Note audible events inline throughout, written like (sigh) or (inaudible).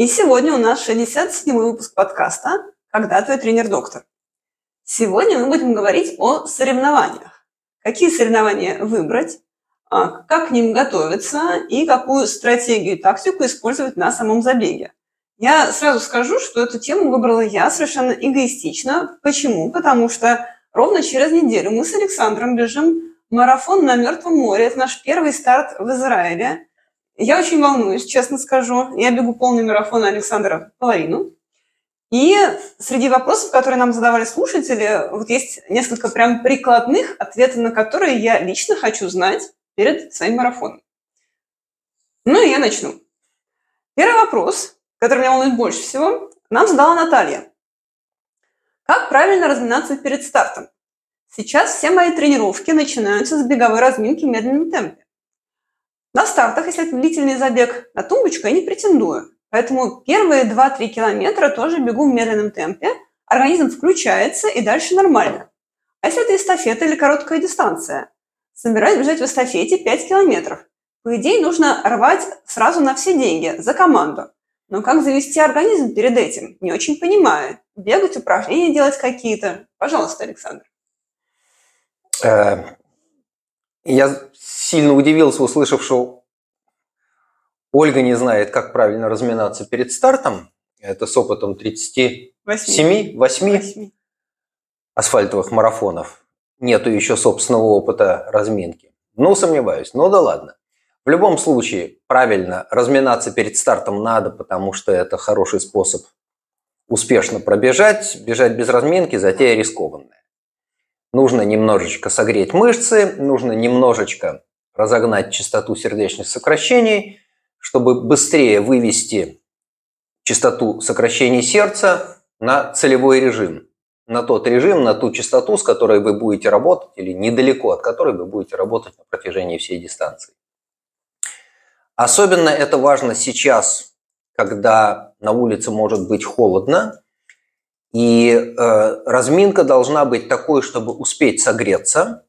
И сегодня у нас 67-й выпуск подкаста «Когда твой тренер-доктор?». Сегодня мы будем говорить о соревнованиях. Какие соревнования выбрать, а, как к ним готовиться и какую стратегию и тактику использовать на самом забеге. Я сразу скажу, что эту тему выбрала я совершенно эгоистично. Почему? Потому что ровно через неделю мы с Александром бежим Марафон на Мертвом море – это наш первый старт в Израиле. Я очень волнуюсь, честно скажу. Я бегу полный марафон Александра половину. И среди вопросов, которые нам задавали слушатели, вот есть несколько прям прикладных, ответов на которые я лично хочу знать перед своим марафоном. Ну и я начну. Первый вопрос, который меня волнует больше всего, нам задала Наталья. Как правильно разминаться перед стартом? Сейчас все мои тренировки начинаются с беговой разминки в медленном темпе. На стартах, если это длительный забег, на тумбочку я не претендую. Поэтому первые 2-3 километра тоже бегу в медленном темпе, организм включается и дальше нормально. А если это эстафета или короткая дистанция? Собираюсь бежать в эстафете 5 километров. По идее, нужно рвать сразу на все деньги, за команду. Но как завести организм перед этим? Не очень понимаю. Бегать, упражнения делать какие-то. Пожалуйста, Александр. Я сильно удивился, услышав, что Ольга не знает, как правильно разминаться перед стартом. Это с опытом 37, 8, 8 асфальтовых марафонов. Нету еще собственного опыта разминки. Ну, сомневаюсь. Ну да ладно. В любом случае, правильно разминаться перед стартом надо, потому что это хороший способ успешно пробежать. Бежать без разминки – затея рискованная. Нужно немножечко согреть мышцы, нужно немножечко разогнать частоту сердечных сокращений, чтобы быстрее вывести частоту сокращений сердца на целевой режим, на тот режим, на ту частоту, с которой вы будете работать, или недалеко от которой вы будете работать на протяжении всей дистанции. Особенно это важно сейчас, когда на улице может быть холодно, и э, разминка должна быть такой, чтобы успеть согреться.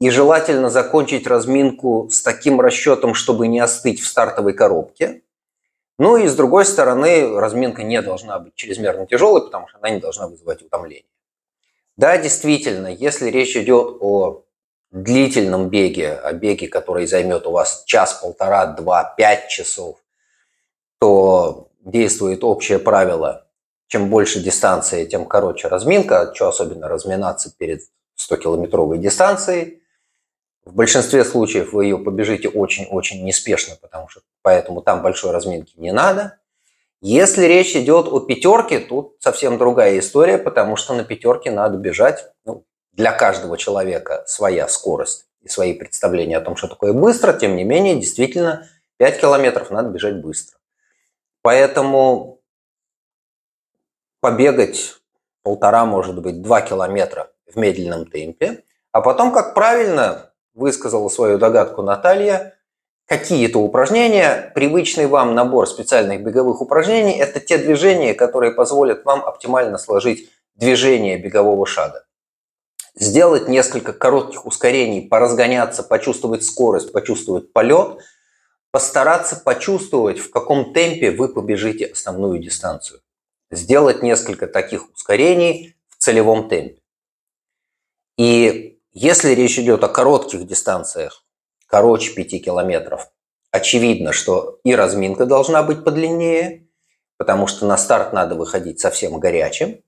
И желательно закончить разминку с таким расчетом, чтобы не остыть в стартовой коробке. Ну и с другой стороны, разминка не должна быть чрезмерно тяжелой, потому что она не должна вызывать утомление. Да, действительно, если речь идет о длительном беге, о беге, который займет у вас час, полтора, два, пять часов, то действует общее правило чем больше дистанция, тем короче разминка. Что особенно разминаться перед 100-километровой дистанцией. В большинстве случаев вы ее побежите очень-очень неспешно, потому что поэтому там большой разминки не надо. Если речь идет о пятерке, тут совсем другая история, потому что на пятерке надо бежать. Ну, для каждого человека своя скорость и свои представления о том, что такое быстро. Тем не менее, действительно, 5 километров надо бежать быстро. Поэтому побегать полтора, может быть, два километра в медленном темпе, а потом, как правильно высказала свою догадку Наталья, какие-то упражнения, привычный вам набор специальных беговых упражнений, это те движения, которые позволят вам оптимально сложить движение бегового шага. Сделать несколько коротких ускорений, поразгоняться, почувствовать скорость, почувствовать полет, постараться почувствовать, в каком темпе вы побежите основную дистанцию сделать несколько таких ускорений в целевом темпе. И если речь идет о коротких дистанциях, короче 5 километров, очевидно, что и разминка должна быть подлиннее, потому что на старт надо выходить совсем горячим,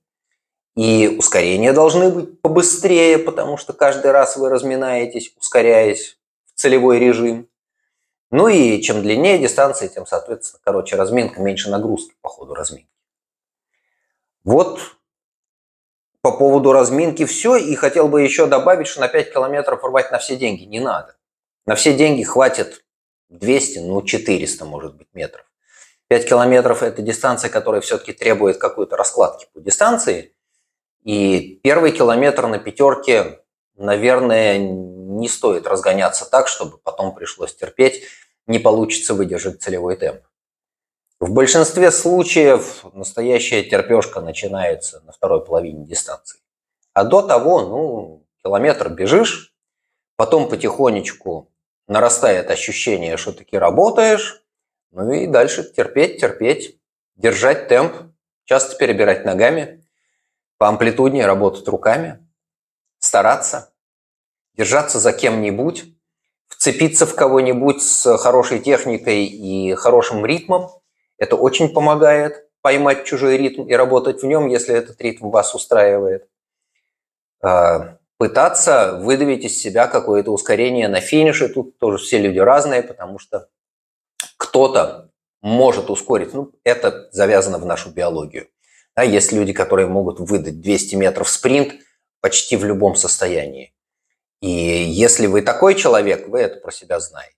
и ускорения должны быть побыстрее, потому что каждый раз вы разминаетесь, ускоряясь в целевой режим. Ну и чем длиннее дистанция, тем, соответственно, короче разминка, меньше нагрузки по ходу разминки. Вот по поводу разминки все. И хотел бы еще добавить, что на 5 километров рвать на все деньги не надо. На все деньги хватит 200, ну 400 может быть метров. 5 километров – это дистанция, которая все-таки требует какой-то раскладки по дистанции. И первый километр на пятерке, наверное, не стоит разгоняться так, чтобы потом пришлось терпеть, не получится выдержать целевой темп. В большинстве случаев настоящая терпешка начинается на второй половине дистанции. А до того, ну, километр бежишь, потом потихонечку нарастает ощущение, что таки работаешь, ну и дальше терпеть, терпеть, держать темп, часто перебирать ногами, по амплитуднее работать руками, стараться, держаться за кем-нибудь, вцепиться в кого-нибудь с хорошей техникой и хорошим ритмом. Это очень помогает поймать чужой ритм и работать в нем, если этот ритм вас устраивает. А, пытаться выдавить из себя какое-то ускорение на финише. Тут тоже все люди разные, потому что кто-то может ускорить. Ну, это завязано в нашу биологию. Да, есть люди, которые могут выдать 200 метров спринт почти в любом состоянии. И если вы такой человек, вы это про себя знаете.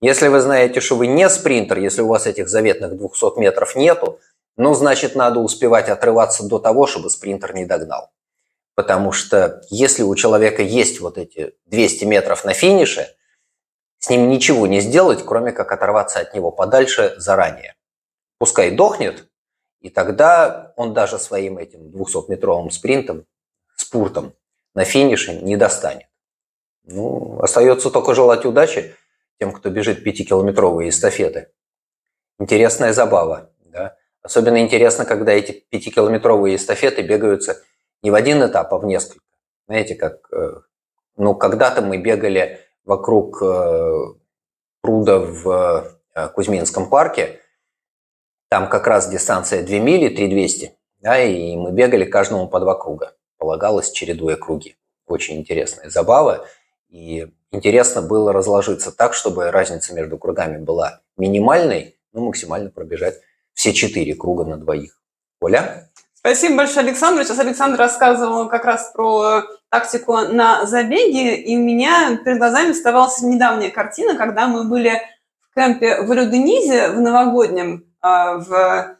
Если вы знаете, что вы не спринтер, если у вас этих заветных 200 метров нету, ну, значит, надо успевать отрываться до того, чтобы спринтер не догнал. Потому что если у человека есть вот эти 200 метров на финише, с ним ничего не сделать, кроме как оторваться от него подальше заранее. Пускай дохнет, и тогда он даже своим этим 200-метровым спринтом, спуртом на финише не достанет. Ну, остается только желать удачи тем, кто бежит 5-километровые эстафеты. Интересная забава. Да? Особенно интересно, когда эти 5-километровые эстафеты бегаются не в один этап, а в несколько. Знаете, как э, ну, когда-то мы бегали вокруг э, пруда в э, Кузьминском парке. Там как раз дистанция 2 мили, 3200. Да, и мы бегали каждому по два круга. Полагалось, чередуя круги. Очень интересная забава. И интересно было разложиться так, чтобы разница между кругами была минимальной, но максимально пробежать все четыре круга на двоих. Оля? Спасибо большое, Александр. Сейчас Александр рассказывал как раз про тактику на забеге, и у меня перед глазами оставалась недавняя картина, когда мы были в кемпе в Рюденизе в новогоднем а, в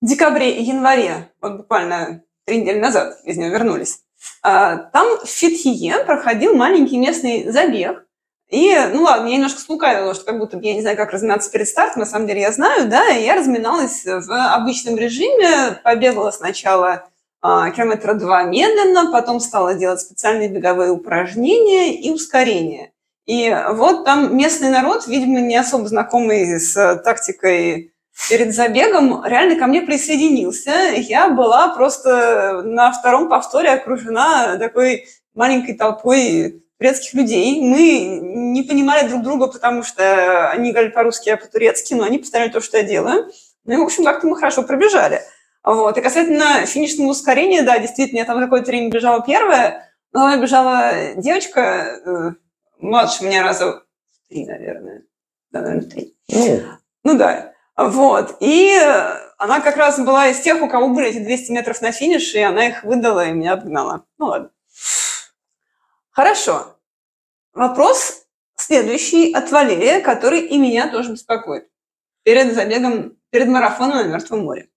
декабре и январе, вот буквально три недели назад из него вернулись. А, там в Фитхие проходил маленький местный забег, и, ну ладно, я немножко слукавила, что как будто я не знаю, как разминаться перед стартом, на самом деле я знаю, да, и я разминалась в обычном режиме, побегала сначала а, километра два медленно, потом стала делать специальные беговые упражнения и ускорения. И вот там местный народ, видимо, не особо знакомый с тактикой перед забегом, реально ко мне присоединился. Я была просто на втором повторе окружена такой маленькой толпой турецких людей. Мы не понимали друг друга, потому что они говорили по-русски, а по-турецки, но они повторяли то, что я делаю. Ну и, в общем, как-то мы хорошо пробежали. Вот. И касательно финишного ускорения, да, действительно, я там какое-то время бежала первая, но я бежала девочка, э, младше меня раза три, наверное. Да, наверное, три. Mm. Ну да. Вот. И она как раз была из тех, у кого были эти 200 метров на финише, и она их выдала и меня обгнала. Ну ладно. Хорошо. Вопрос следующий от Валерия, который и меня тоже беспокоит. Перед забегом, перед марафоном на Мертвом море.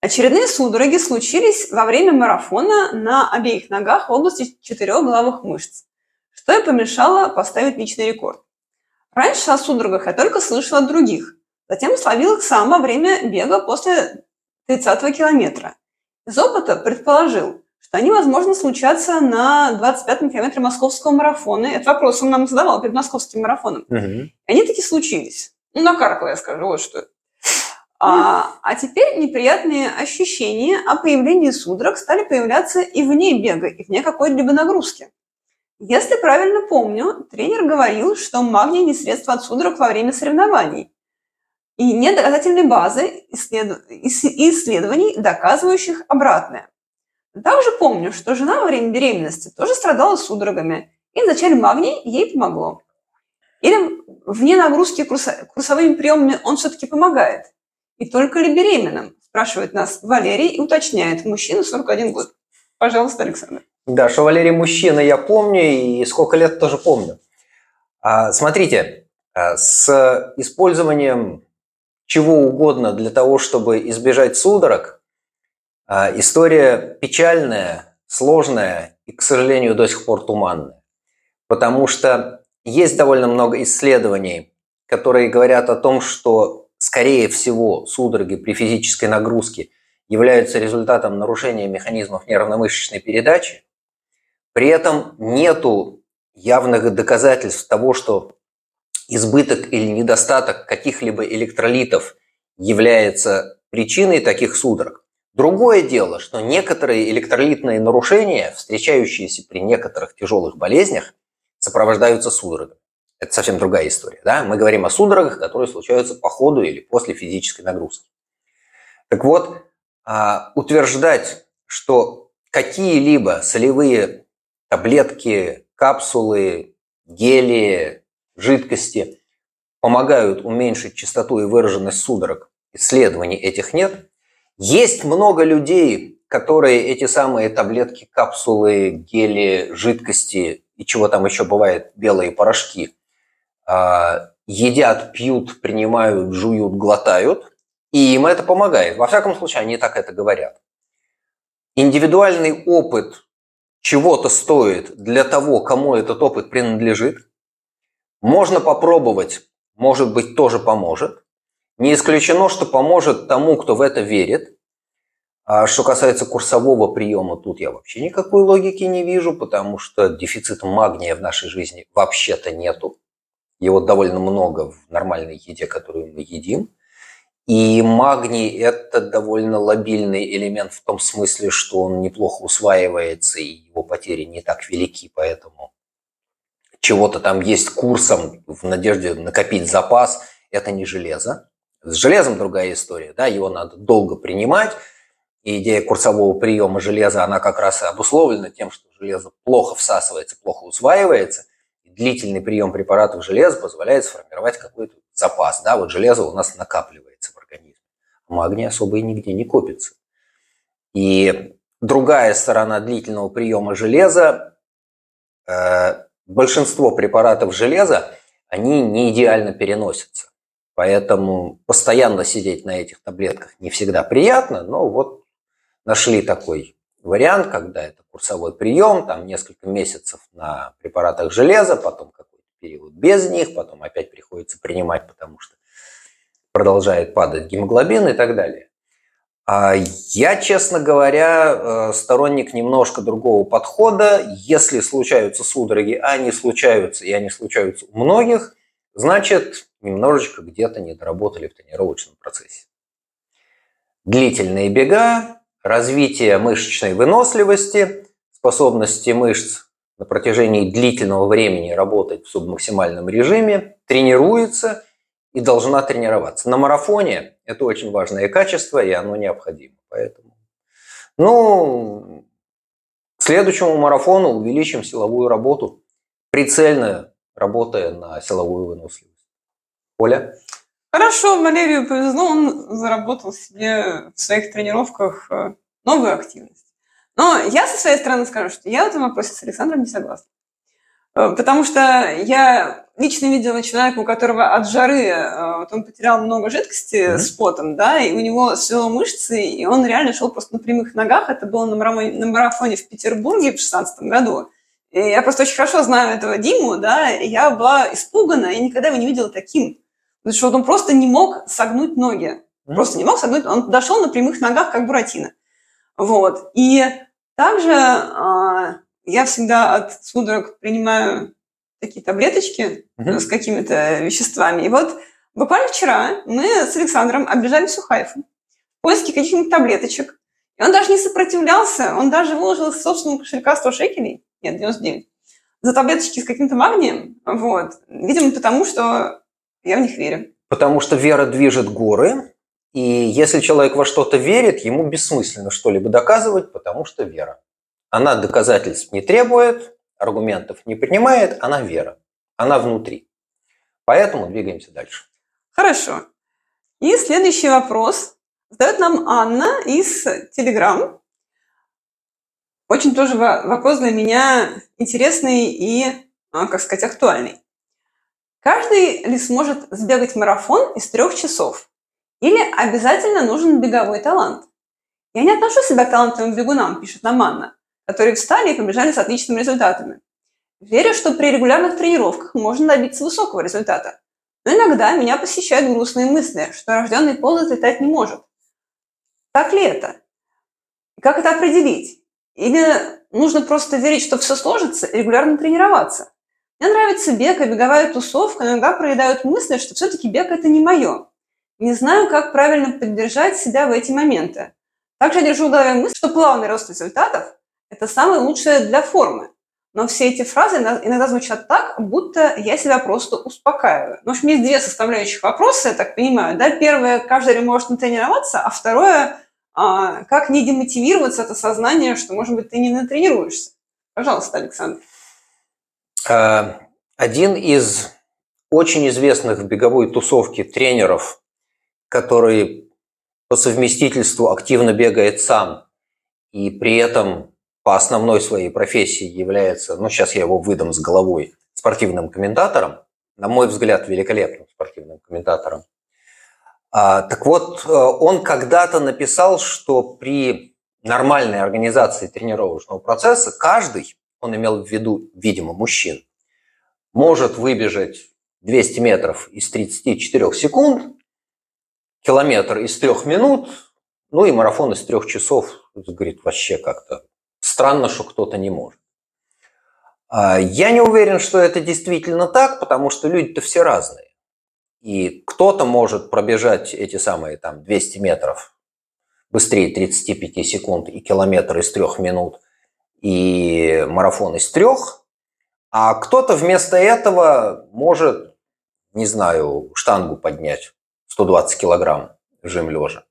Очередные судороги случились во время марафона на обеих ногах в области четырех головых мышц, что и помешало поставить личный рекорд. Раньше о судорогах я только слышала от других, затем словил их сам во время бега после 30 километра. Из опыта предположил, что они, возможно, случатся на 25-м километре московского марафона. Этот вопрос он нам задавал перед московским марафоном. Угу. И они таки случились. Ну, накаркала, я скажу, вот что. А, а теперь неприятные ощущения о появлении судорог стали появляться и вне бега, и вне какой-либо нагрузки. Если правильно помню, тренер говорил, что магний не средство от судорог во время соревнований. И нет доказательной базы исследований, доказывающих обратное. Также помню, что жена во время беременности тоже страдала судорогами, и вначале магний ей помогло. Или вне нагрузки курсовыми приемами он все-таки помогает. И только ли беременным? Спрашивает нас Валерий и уточняет. Мужчина 41 год. Пожалуйста, Александр. Да, что Валерий мужчина, я помню, и сколько лет тоже помню. А, смотрите, а, с использованием чего угодно для того, чтобы избежать судорог, а, история печальная, сложная и, к сожалению, до сих пор туманная. Потому что есть довольно много исследований, которые говорят о том, что, скорее всего, судороги при физической нагрузке являются результатом нарушения механизмов нервно-мышечной передачи. При этом нету явных доказательств того, что избыток или недостаток каких-либо электролитов является причиной таких судорог. Другое дело, что некоторые электролитные нарушения, встречающиеся при некоторых тяжелых болезнях, сопровождаются судорогами. Это совсем другая история. Да? Мы говорим о судорогах, которые случаются по ходу или после физической нагрузки. Так вот, а, утверждать, что какие-либо солевые таблетки, капсулы, гели, жидкости помогают уменьшить частоту и выраженность судорог. Исследований этих нет. Есть много людей, которые эти самые таблетки, капсулы, гели, жидкости и чего там еще бывает, белые порошки, а, едят, пьют, принимают, жуют, глотают, и им это помогает. Во всяком случае, они так это говорят. Индивидуальный опыт чего-то стоит для того, кому этот опыт принадлежит – можно попробовать, может быть, тоже поможет. Не исключено, что поможет тому, кто в это верит. А что касается курсового приема, тут я вообще никакой логики не вижу, потому что дефицита магния в нашей жизни вообще-то нету. Его довольно много в нормальной еде, которую мы едим. И магний – это довольно лобильный элемент в том смысле, что он неплохо усваивается, и его потери не так велики, поэтому чего-то там есть курсом в надежде накопить запас, это не железо. С железом другая история, да, его надо долго принимать, и идея курсового приема железа, она как раз и обусловлена тем, что железо плохо всасывается, плохо усваивается. И длительный прием препаратов железа позволяет сформировать какой-то запас. Да, вот железо у нас накапливается в организме. Магний особо и нигде не копится. И другая сторона длительного приема железа э, большинство препаратов железа, они не идеально переносятся. Поэтому постоянно сидеть на этих таблетках не всегда приятно, но вот нашли такой вариант, когда это курсовой прием, там несколько месяцев на препаратах железа, потом какой-то период без них, потом опять приходится принимать, потому что продолжает падать гемоглобин и так далее. А я, честно говоря, э, сторонник немножко другого подхода. Если случаются судороги, а они случаются, и они случаются у многих, значит, немножечко где-то не доработали в тренировочном процессе. Длительные бега, развитие мышечной выносливости, способности мышц на протяжении длительного времени работать в субмаксимальном режиме, тренируется и должна тренироваться. На марафоне это очень важное качество, и оно необходимо. Поэтому, ну, к следующему марафону увеличим силовую работу, прицельно работая на силовую выносливость. Оля? Хорошо, Валерию повезло, он заработал себе в своих тренировках э, новую активность. Но я со своей стороны скажу, что я в этом вопросе с Александром не согласна. Э, потому что я лично видела человека, у которого от жары э, вот он потерял много жидкости mm-hmm. с потом, да, и у него свело мышцы, и он реально шел просто на прямых ногах. Это было на марафоне, на марафоне в Петербурге в 2016 году. И я просто очень хорошо знаю этого Диму, да, и я была испугана, и никогда его не видела таким. Потому что вот он просто не мог согнуть ноги. Mm-hmm. Просто не мог согнуть. Он дошел на прямых ногах, как Буратино. Вот. И также а, я всегда от судорог принимаю такие таблеточки угу. с какими-то веществами. И вот буквально вчера мы с Александром оббежали всю Хайфу в поиске каких-нибудь таблеточек. И он даже не сопротивлялся, он даже выложил из собственного кошелька 100 шекелей, нет, 99, за таблеточки с каким-то магнием. Вот. Видимо, потому что я в них верю. Потому что вера движет горы, и если человек во что-то верит, ему бессмысленно что-либо доказывать, потому что вера. Она доказательств не требует, аргументов не принимает, она вера. Она внутри. Поэтому двигаемся дальше. Хорошо. И следующий вопрос задает нам Анна из Телеграм. Очень тоже вопрос для меня интересный и, а, как сказать, актуальный. Каждый ли сможет сбегать марафон из трех часов? Или обязательно нужен беговой талант? Я не отношу себя к талантливым бегунам, пишет Наманна, которые встали и побежали с отличными результатами. Верю, что при регулярных тренировках можно добиться высокого результата. Но иногда меня посещают грустные мысли, что рожденный полос летать не может. Так ли это? Как это определить? Или нужно просто верить, что все сложится, и регулярно тренироваться? Мне нравится бег и беговая тусовка, но иногда проедают мысли, что все-таки бег – это не мое. Не знаю, как правильно поддержать себя в эти моменты. Также я держу в голове мысль, что плавный рост результатов – это самое лучшее для формы. Но все эти фразы иногда звучат так, будто я себя просто успокаиваю. Ну, в общем, есть две составляющих вопроса, я так понимаю. Да? Первое, каждый может натренироваться, а второе, а, как не демотивироваться от осознания, что, может быть, ты не натренируешься. Пожалуйста, Александр. Э, один из очень известных в беговой тусовке тренеров, который по совместительству активно бегает сам и при этом по основной своей профессии является, ну сейчас я его выдам с головой, спортивным комментатором, на мой взгляд, великолепным спортивным комментатором. А, так вот, э, он когда-то написал, что при нормальной организации тренировочного процесса каждый, он имел в виду, видимо, мужчин, может выбежать 200 метров из 34 секунд, километр из 3 минут, ну и марафон из 3 часов, говорит, вообще как-то странно, что кто-то не может. А, я не уверен, что это действительно так, потому что люди-то все разные. И кто-то может пробежать эти самые там 200 метров быстрее 35 секунд и километр из трех минут, и марафон из трех, а кто-то вместо этого может, не знаю, штангу поднять 120 килограмм жим лежа.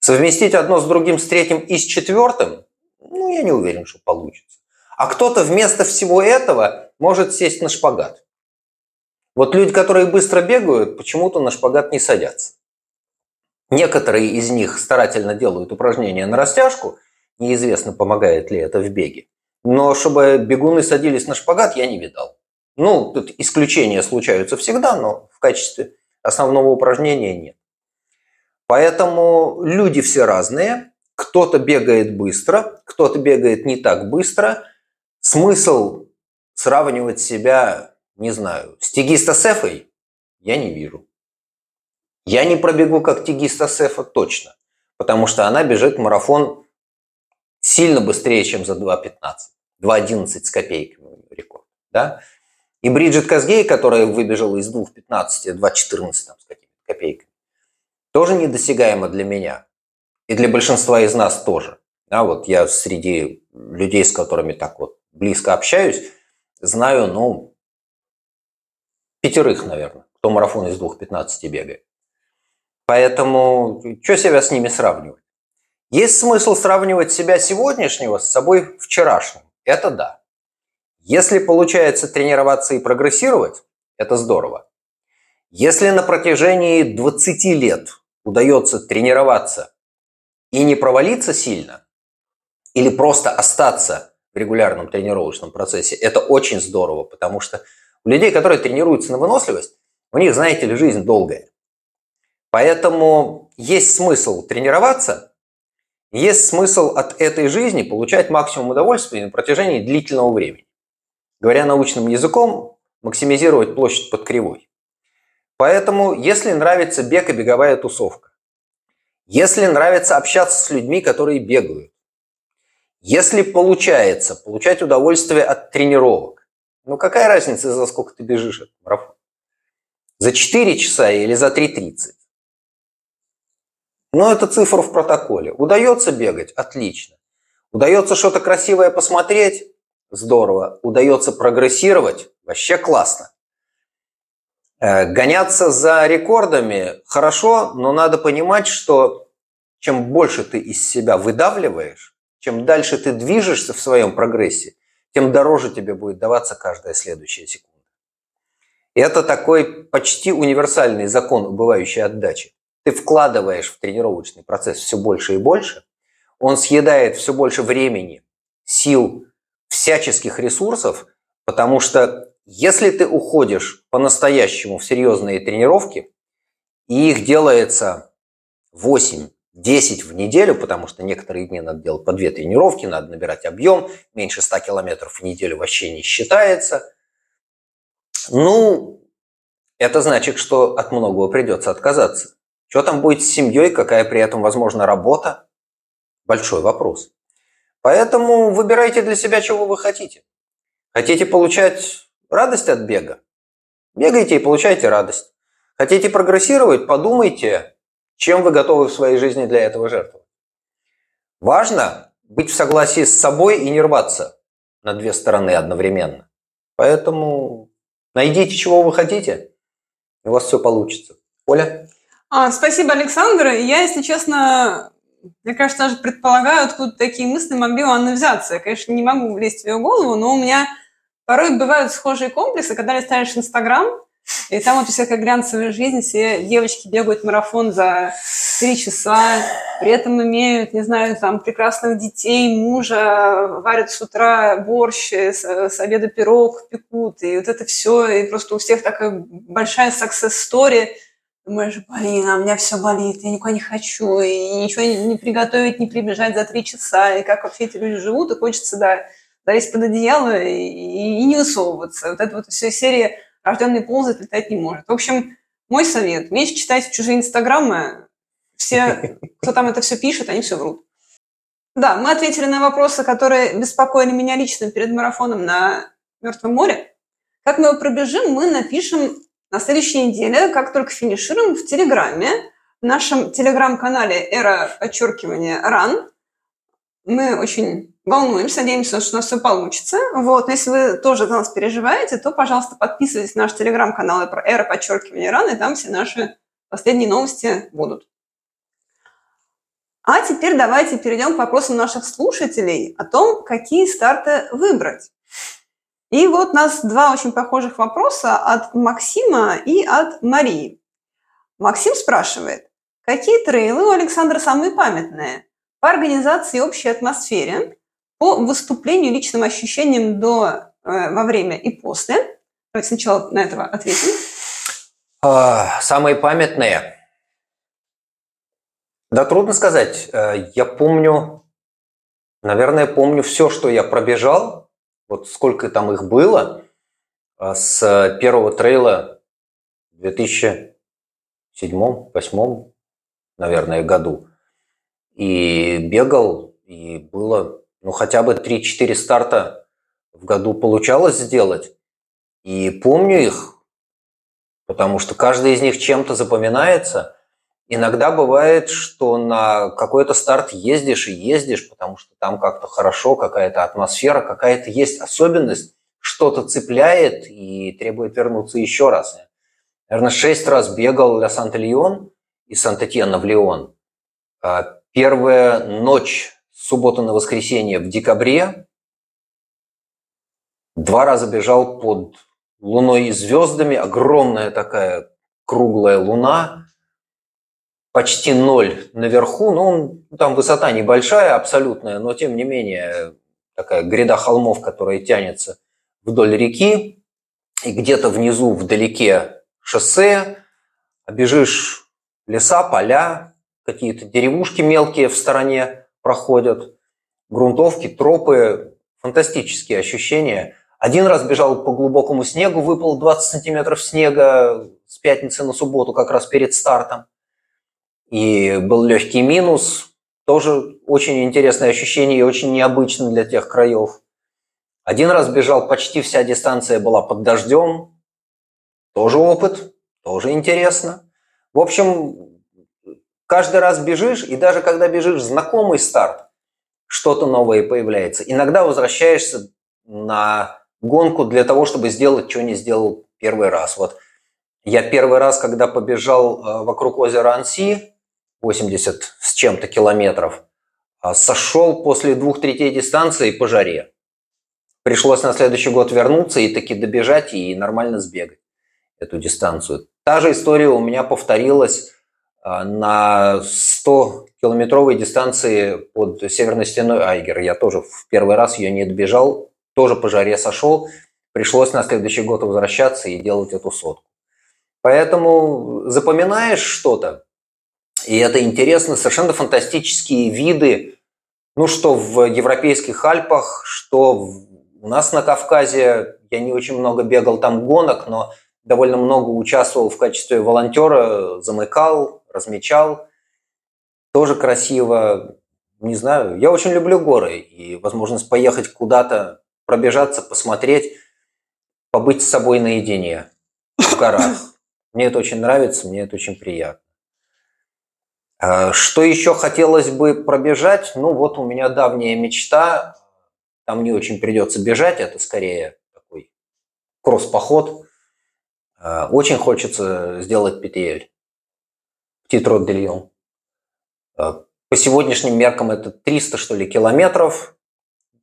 Совместить одно с другим, с третьим и с четвертым ну, я не уверен, что получится. А кто-то вместо всего этого может сесть на шпагат. Вот люди, которые быстро бегают, почему-то на шпагат не садятся. Некоторые из них старательно делают упражнения на растяжку, неизвестно, помогает ли это в беге. Но чтобы бегуны садились на шпагат, я не видал. Ну, тут исключения случаются всегда, но в качестве основного упражнения нет. Поэтому люди все разные, кто-то бегает быстро, кто-то бегает не так быстро. Смысл сравнивать себя, не знаю, с Тигиста Сефой я не вижу. Я не пробегу как Тигиста Сефа точно, потому что она бежит марафон сильно быстрее, чем за 2.15. 2.11 с копейками рекорд. Да? И Бриджит Казгей, которая выбежала из 2.15, 2.14 с какими-то копейками, тоже недосягаема для меня и для большинства из нас тоже. Да, вот я среди людей, с которыми так вот близко общаюсь, знаю, ну, пятерых, наверное, кто марафон из двух 15 бегает. Поэтому что себя с ними сравнивать? Есть смысл сравнивать себя сегодняшнего с собой вчерашним. Это да. Если получается тренироваться и прогрессировать, это здорово. Если на протяжении 20 лет удается тренироваться и не провалиться сильно, или просто остаться в регулярном тренировочном процессе, это очень здорово, потому что у людей, которые тренируются на выносливость, у них, знаете ли, жизнь долгая. Поэтому есть смысл тренироваться, есть смысл от этой жизни получать максимум удовольствия на протяжении длительного времени. Говоря научным языком, максимизировать площадь под кривой. Поэтому, если нравится бег и беговая тусовка, если нравится общаться с людьми, которые бегают, если получается получать удовольствие от тренировок, ну какая разница, за сколько ты бежишь этот марафон? За 4 часа или за 3.30? Ну, это цифра в протоколе. Удается бегать? Отлично. Удается что-то красивое посмотреть? Здорово. Удается прогрессировать? Вообще классно. Э, гоняться за рекордами хорошо, но надо понимать, что чем больше ты из себя выдавливаешь, чем дальше ты движешься в своем прогрессе, тем дороже тебе будет даваться каждая следующая секунда. И это такой почти универсальный закон убывающей отдачи. Ты вкладываешь в тренировочный процесс все больше и больше, он съедает все больше времени, сил, всяческих ресурсов, потому что если ты уходишь по-настоящему в серьезные тренировки, и их делается 8 10 в неделю, потому что некоторые дни надо делать по две тренировки, надо набирать объем, меньше 100 километров в неделю вообще не считается. Ну, это значит, что от многого придется отказаться. Что там будет с семьей, какая при этом возможна работа? Большой вопрос. Поэтому выбирайте для себя, чего вы хотите. Хотите получать радость от бега? Бегайте и получайте радость. Хотите прогрессировать? Подумайте, чем вы готовы в своей жизни для этого жертвовать. Важно быть в согласии с собой и не рваться на две стороны одновременно. Поэтому найдите, чего вы хотите, и у вас все получится. Оля? А, спасибо, Александр. Я, если честно, мне кажется, даже предполагаю, откуда такие мысли могли у Анны взяться. Я, конечно, не могу влезть в ее голову, но у меня порой бывают схожие комплексы, когда листаешь Инстаграм, и там вот как глянцевая жизнь, все девочки бегают марафон за три часа, при этом имеют, не знаю, там прекрасных детей, мужа, варят с утра борщ, с, с обеда пирог пекут, и вот это все, и просто у всех такая большая success story. Думаешь, блин, а у меня все болит, я никуда не хочу, и ничего не приготовить, не прибежать за три часа, и как вообще эти люди живут, и хочется, да, залезть под одеяло и, и, не высовываться. Вот это вот вся серия рожденный ползать, летать не может. В общем, мой совет. Меньше читать чужие инстаграмы. Все, (laughs) кто там это все пишет, они все врут. Да, мы ответили на вопросы, которые беспокоили меня лично перед марафоном на Мертвом море. Как мы его пробежим, мы напишем на следующей неделе, как только финишируем, в Телеграме, в нашем Телеграм-канале «Эра подчеркивания РАН». Мы очень волнуемся, надеемся, что у нас все получится. Вот, но если вы тоже за нас переживаете, то, пожалуйста, подписывайтесь на наш телеграм-канал про эра подчеркивания раны, там все наши последние новости будут. А теперь давайте перейдем к вопросам наших слушателей о том, какие старты выбрать. И вот у нас два очень похожих вопроса от Максима и от Марии. Максим спрашивает, какие трейлы у Александра самые памятные по организации общей атмосфере, по выступлению, личным ощущениям до, э, во время и после. Давайте сначала на этого ответим. А, самые памятные. Да, трудно сказать. Э, я помню, наверное, помню все, что я пробежал. Вот сколько там их было э, с первого трейла в 2007-2008, наверное, году. И бегал, и было ну, хотя бы 3-4 старта в году получалось сделать. И помню их, потому что каждый из них чем-то запоминается. Иногда бывает, что на какой-то старт ездишь и ездишь, потому что там как-то хорошо, какая-то атмосфера, какая-то есть особенность, что-то цепляет и требует вернуться еще раз. Наверное, шесть раз бегал для Санта-Леон и Санта-Тьена в Леон. А первая ночь субботу на воскресенье в декабре. Два раза бежал под луной и звездами. Огромная такая круглая луна. Почти ноль наверху. Ну, там высота небольшая, абсолютная, но тем не менее такая гряда холмов, которая тянется вдоль реки. И где-то внизу, вдалеке шоссе, бежишь леса, поля, какие-то деревушки мелкие в стороне – проходят, грунтовки, тропы, фантастические ощущения. Один раз бежал по глубокому снегу, выпал 20 сантиметров снега с пятницы на субботу, как раз перед стартом. И был легкий минус, тоже очень интересное ощущение и очень необычно для тех краев. Один раз бежал, почти вся дистанция была под дождем. Тоже опыт, тоже интересно. В общем, Каждый раз бежишь, и даже когда бежишь знакомый старт, что-то новое появляется. Иногда возвращаешься на гонку для того, чтобы сделать, что не сделал первый раз. Вот я первый раз, когда побежал э, вокруг озера Анси, 80 с чем-то километров, э, сошел после двух третей дистанции по жаре. Пришлось на следующий год вернуться и таки добежать и нормально сбегать эту дистанцию. Та же история у меня повторилась а, на 100-километровой дистанции под северной стеной Айгер. Я тоже в первый раз ее не добежал, тоже по жаре сошел. Пришлось на следующий год возвращаться и делать эту сотку. Поэтому запоминаешь что-то, И это интересно, совершенно фантастические виды, ну что в европейских Альпах, что у нас на Кавказе. Я не очень много бегал там гонок, но довольно много участвовал в качестве волонтера, замыкал, размечал. Тоже красиво. Не знаю, я очень люблю горы и возможность поехать куда-то, пробежаться, посмотреть, побыть с собой наедине в горах. Мне это очень нравится, мне это очень приятно. А, что еще хотелось бы пробежать? Ну вот у меня давняя мечта. Там не очень придется бежать, это скорее такой кросс-поход. А, очень хочется сделать PTL. Титрот де Лион. По сегодняшним меркам это 300, что ли, километров.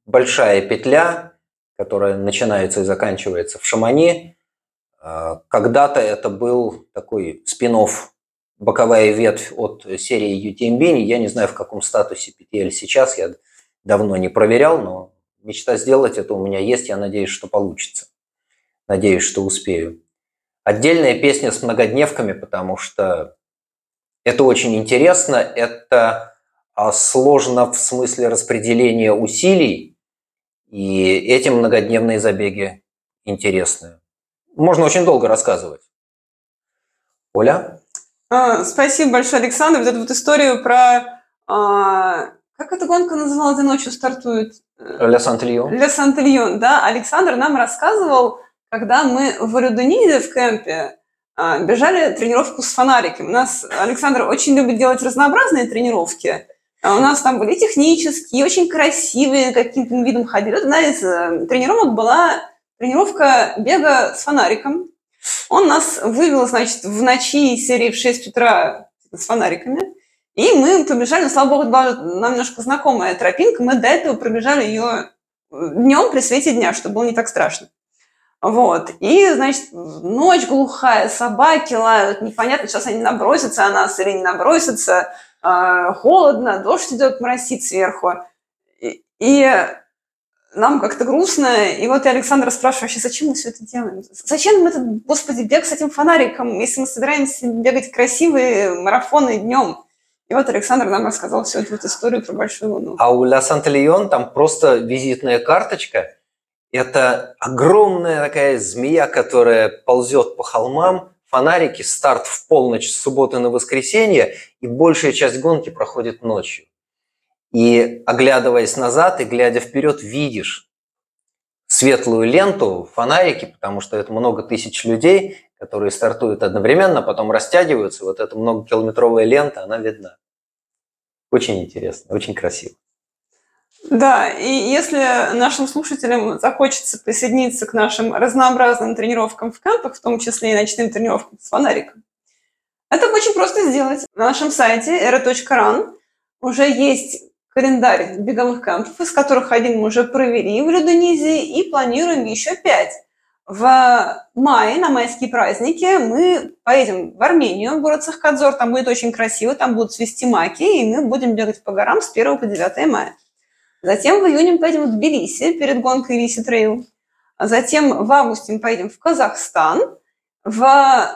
Большая петля, которая начинается и заканчивается в Шамани. А, когда-то это был такой спин боковая ветвь от серии UTMB. Я не знаю, в каком статусе PTL сейчас, я давно не проверял, но мечта сделать это у меня есть, я надеюсь, что получится. Надеюсь, что успею. Отдельная песня с многодневками, потому что это очень интересно, это а, сложно в смысле распределения усилий, и эти многодневные забеги интересны. Можно очень долго рассказывать. Оля? А, спасибо большое, Александр. Вот эту вот историю про... А, как эта гонка называлась, ночью стартует? Ля Сантильон. Ля Сантильон, да. Александр нам рассказывал, когда мы в Рюденизе в кемпе бежали тренировку с фонариком. У нас Александр очень любит делать разнообразные тренировки. А у нас там были технические, очень красивые, каким-то видом ходили. Вот одна из э, тренировок была тренировка бега с фонариком. Он нас вывел, значит, в ночи серии в 6 утра с фонариками. И мы побежали, ну, слава богу, нам немножко знакомая тропинка. Мы до этого пробежали ее днем при свете дня, чтобы было не так страшно. Вот. И, значит, ночь глухая, собаки лают, непонятно, сейчас они набросятся на нас или не набросятся. Э, холодно, дождь идет, моросит сверху. И, и нам как-то грустно. И вот я Александра спрашиваю, вообще, зачем мы все это делаем? Зачем мы этот, господи, бег с этим фонариком, если мы собираемся бегать красивые марафоны днем? И вот Александр нам рассказал всю эту вот историю про Большую Луну. А у Ля Санта-Леон там просто визитная карточка. Это огромная такая змея, которая ползет по холмам, фонарики, старт в полночь с субботы на воскресенье, и большая часть гонки проходит ночью. И оглядываясь назад и глядя вперед, видишь светлую ленту, фонарики, потому что это много тысяч людей, которые стартуют одновременно, потом растягиваются. Вот эта многокилометровая лента, она видна. Очень интересно, очень красиво. Да, и если нашим слушателям захочется присоединиться к нашим разнообразным тренировкам в кампах, в том числе и ночным тренировкам с фонариком, это очень просто сделать. На нашем сайте era.run уже есть календарь беговых кампов, из которых один мы уже провели в Олюденизе и планируем еще пять. В мае, на майские праздники, мы поедем в Армению, в город Цахкадзор. Там будет очень красиво, там будут цвести маки, и мы будем бегать по горам с 1 по 9 мая. Затем в июне мы поедем в Тбилиси перед гонкой Виси Trail. Затем в августе мы поедем в Казахстан. В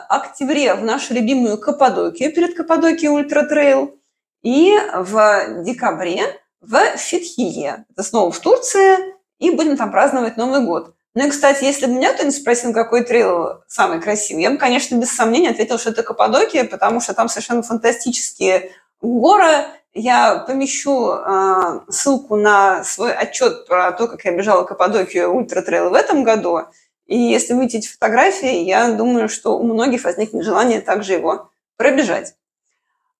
октябре в нашу любимую Каппадокию перед Каппадокией Ultra Trail. И в декабре в Фетхие. Это снова в Турции. И будем там праздновать Новый год. Ну и, кстати, если бы меня кто-нибудь спросил, какой трейл самый красивый, я бы, конечно, без сомнения ответила, что это Каппадокия, потому что там совершенно фантастические горы, я помещу э, ссылку на свой отчет про то, как я бежала Каппадокию Ultra Trail в этом году. И если вы видите фотографии, я думаю, что у многих возникнет желание также его пробежать.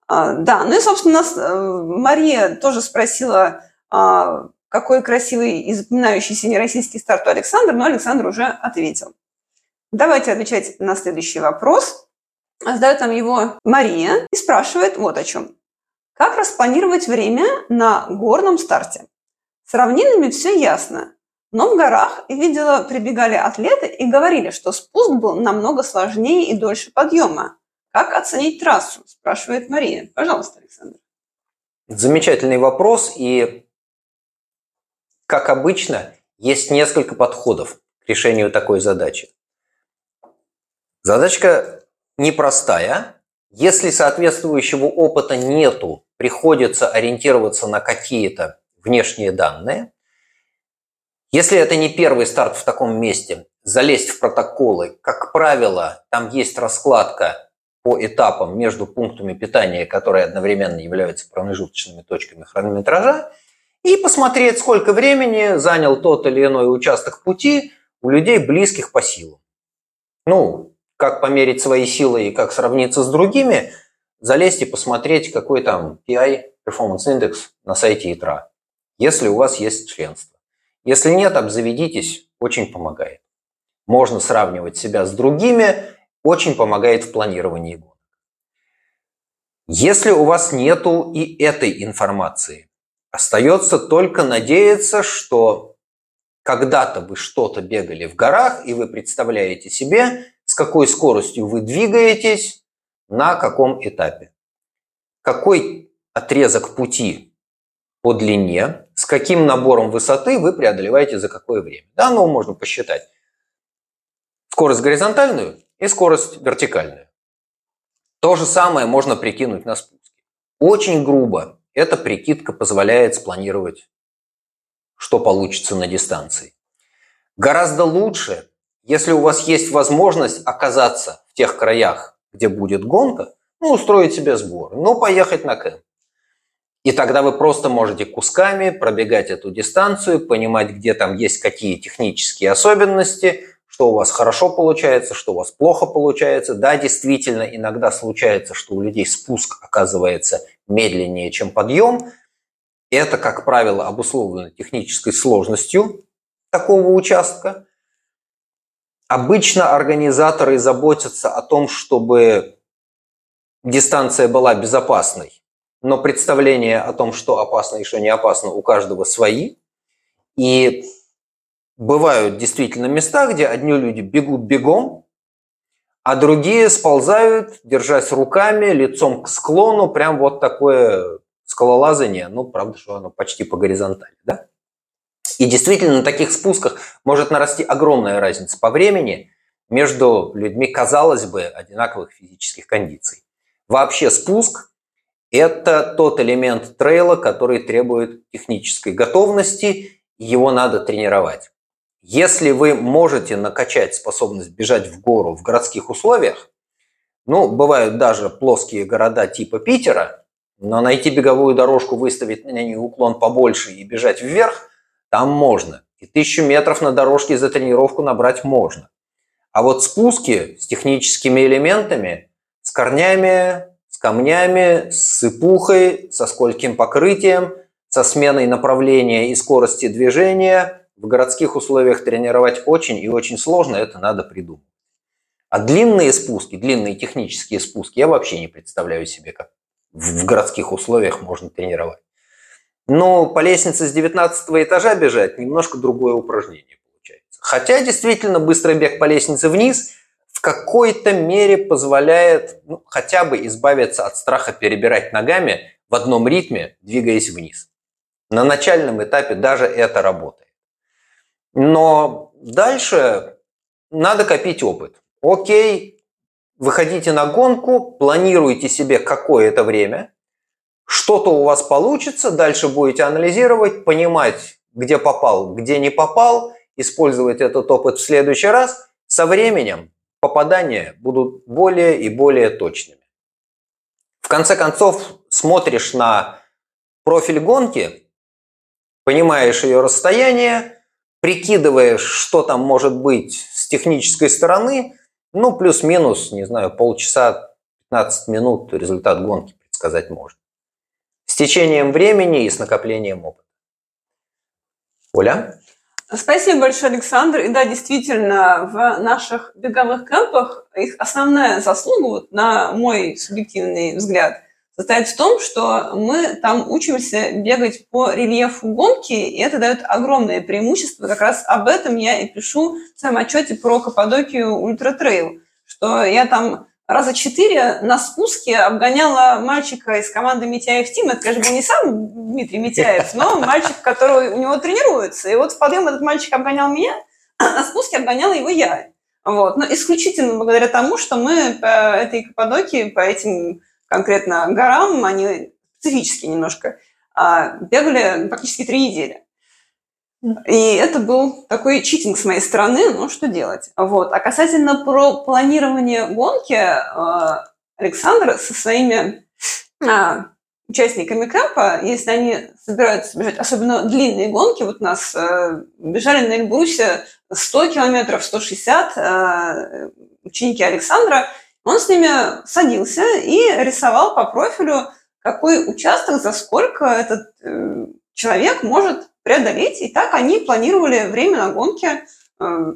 А, да, ну и, собственно, нас э, Мария тоже спросила, а, какой красивый и запоминающийся нероссийский старт у Александра, но Александр уже ответил. Давайте отвечать на следующий вопрос. Задает нам его Мария и спрашивает вот о чем. Как распланировать время на горном старте? С равнинами все ясно. Но в горах видела, прибегали атлеты и говорили, что спуск был намного сложнее и дольше подъема. Как оценить трассу? Спрашивает Мария. Пожалуйста, Александр. Замечательный вопрос. И, как обычно, есть несколько подходов к решению такой задачи. Задачка непростая, Если соответствующего опыта нету, приходится ориентироваться на какие-то внешние данные. Если это не первый старт в таком месте, залезть в протоколы, как правило, там есть раскладка по этапам между пунктами питания, которые одновременно являются промежуточными точками хронометража, и посмотреть, сколько времени занял тот или иной участок пути у людей, близких по силам. Ну, как померить свои силы и как сравниться с другими, залезть и посмотреть, какой там PI, Performance Index на сайте ИТРА, если у вас есть членство. Если нет, обзаведитесь, очень помогает. Можно сравнивать себя с другими, очень помогает в планировании гонок. Если у вас нету и этой информации, остается только надеяться, что когда-то вы что-то бегали в горах, и вы представляете себе, с какой скоростью вы двигаетесь, на каком этапе. Какой отрезок пути по длине, с каким набором высоты вы преодолеваете за какое время. Да, ну можно посчитать. Скорость горизонтальную и скорость вертикальную. То же самое можно прикинуть на спуске. Очень грубо эта прикидка позволяет спланировать, что получится на дистанции. Гораздо лучше, если у вас есть возможность оказаться в тех краях, где будет гонка, ну, устроить себе сбор, ну, поехать на кемп. И тогда вы просто можете кусками пробегать эту дистанцию, понимать, где там есть какие технические особенности, что у вас хорошо получается, что у вас плохо получается. Да, действительно, иногда случается, что у людей спуск оказывается медленнее, чем подъем. Это, как правило, обусловлено технической сложностью такого участка. Обычно организаторы заботятся о том, чтобы дистанция была безопасной, но представление о том, что опасно и что не опасно, у каждого свои. И бывают действительно места, где одни люди бегут бегом, а другие сползают, держась руками, лицом к склону, прям вот такое скалолазание, ну, правда, что оно почти по горизонтали, да? И действительно, на таких спусках может нарасти огромная разница по времени между людьми, казалось бы, одинаковых физических кондиций. Вообще спуск – это тот элемент трейла, который требует технической готовности, его надо тренировать. Если вы можете накачать способность бежать в гору в городских условиях, ну, бывают даже плоские города типа Питера, но найти беговую дорожку, выставить на ней уклон побольше и бежать вверх, там можно. И тысячу метров на дорожке за тренировку набрать можно. А вот спуски с техническими элементами, с корнями, с камнями, с сыпухой, со скольким покрытием, со сменой направления и скорости движения – в городских условиях тренировать очень и очень сложно, это надо придумать. А длинные спуски, длинные технические спуски, я вообще не представляю себе, как в городских условиях можно тренировать. Но по лестнице с 19 этажа бежать немножко другое упражнение получается. Хотя действительно быстрый бег по лестнице вниз в какой-то мере позволяет ну, хотя бы избавиться от страха перебирать ногами в одном ритме, двигаясь вниз. На начальном этапе даже это работает. Но дальше надо копить опыт. Окей, выходите на гонку, планируйте себе какое-то время, что-то у вас получится, дальше будете анализировать, понимать, где попал, где не попал, использовать этот опыт в следующий раз. Со временем попадания будут более и более точными. В конце концов, смотришь на профиль гонки, понимаешь ее расстояние, прикидываешь, что там может быть с технической стороны, ну, плюс-минус, не знаю, полчаса, 15 минут результат гонки предсказать можно. С течением времени и с накоплением опыта. Оля? Спасибо большое, Александр. И да, действительно, в наших беговых кемпах их основная заслуга, вот, на мой субъективный взгляд – состоит в том, что мы там учимся бегать по рельефу гонки, и это дает огромное преимущество. Как раз об этом я и пишу в своем отчете про Каппадокию Ultra Trail, что я там раза четыре на спуске обгоняла мальчика из команды Митяев Team. Это, конечно, был не сам Дмитрий Митяев, но (laughs) мальчик, который у него тренируется. И вот в подъем этот мальчик обгонял меня, (clears throat) а на спуске обгоняла его я. Вот. Но исключительно благодаря тому, что мы по этой Каппадокии, по этим конкретно горам, они специфически немножко, а, бегали практически три недели. И это был такой читинг с моей стороны, ну что делать. Вот. А касательно про планирование гонки, а, Александр со своими а, участниками кэмпа, если они собираются бежать, особенно длинные гонки, вот у нас э, бежали на Эльбрусе 100 километров, 160 э, ученики Александра, он с ними садился и рисовал по профилю, какой участок за сколько этот э, человек может преодолеть. И так они планировали время на гонке. Э,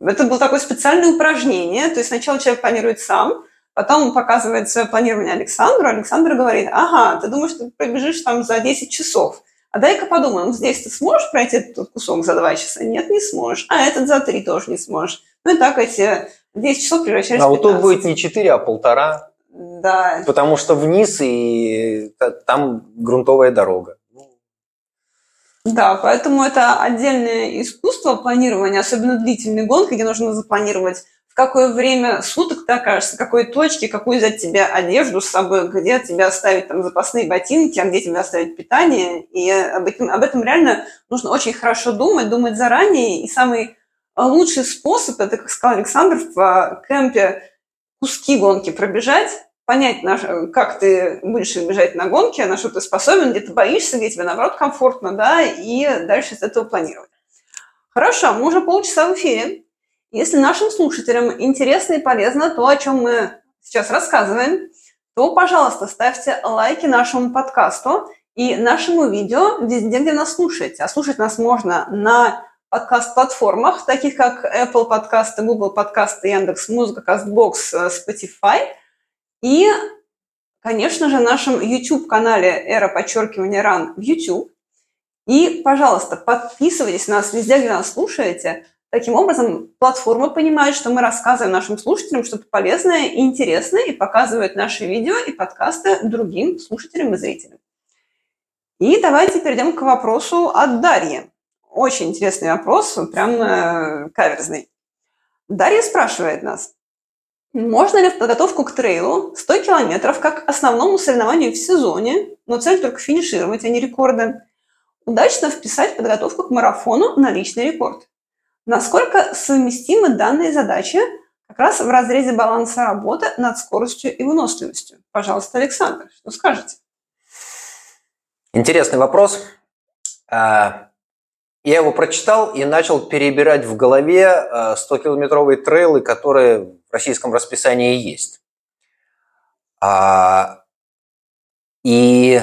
это было такое специальное упражнение. То есть сначала человек планирует сам, Потом показывает свое планирование Александру. Александр говорит, ага, ты думаешь, ты пробежишь там за 10 часов. А дай-ка подумаем, здесь ты сможешь пройти этот кусок за 2 часа? Нет, не сможешь. А этот за 3 тоже не сможешь. Ну и так эти 10 часов превращались а в 15. А вот тут будет не 4, а полтора. Да. Потому что вниз и там грунтовая дорога. Да, поэтому это отдельное искусство планирования, особенно длительные гонки, где нужно запланировать какое время суток ты окажешься, какой точке, какую взять тебе одежду с собой, где тебе оставить там запасные ботинки, а где тебе оставить питание. И об этом, об этом реально нужно очень хорошо думать, думать заранее. И самый лучший способ, это, как сказал Александр, в кемпе куски гонки пробежать, понять, как ты будешь бежать на гонке, на что ты способен, где ты боишься, где тебе, наоборот, комфортно, да, и дальше с этого планировать. Хорошо, мы уже полчаса в эфире. Если нашим слушателям интересно и полезно то, о чем мы сейчас рассказываем, то, пожалуйста, ставьте лайки нашему подкасту и нашему видео везде, где нас слушаете. А слушать нас можно на подкаст-платформах, таких как Apple подкасты, Google подкасты, Яндекс Музыка, Castbox, Spotify. И, конечно же, нашем YouTube-канале «Эра подчеркивания ран» в YouTube. И, пожалуйста, подписывайтесь на нас везде, где нас слушаете – Таким образом, платформа понимает, что мы рассказываем нашим слушателям что-то полезное и интересное и показывает наши видео и подкасты другим слушателям и зрителям. И давайте перейдем к вопросу от Дарьи. Очень интересный вопрос, прям э, каверзный. Дарья спрашивает нас, можно ли в подготовку к трейлу 100 километров как основному соревнованию в сезоне, но цель только финишировать, а не рекорды, удачно вписать подготовку к марафону на личный рекорд? Насколько совместимы данные задачи как раз в разрезе баланса работы над скоростью и выносливостью? Пожалуйста, Александр, что скажете? Интересный вопрос. А, я его прочитал и начал перебирать в голове 100-километровые а, трейлы, которые в российском расписании есть. А, и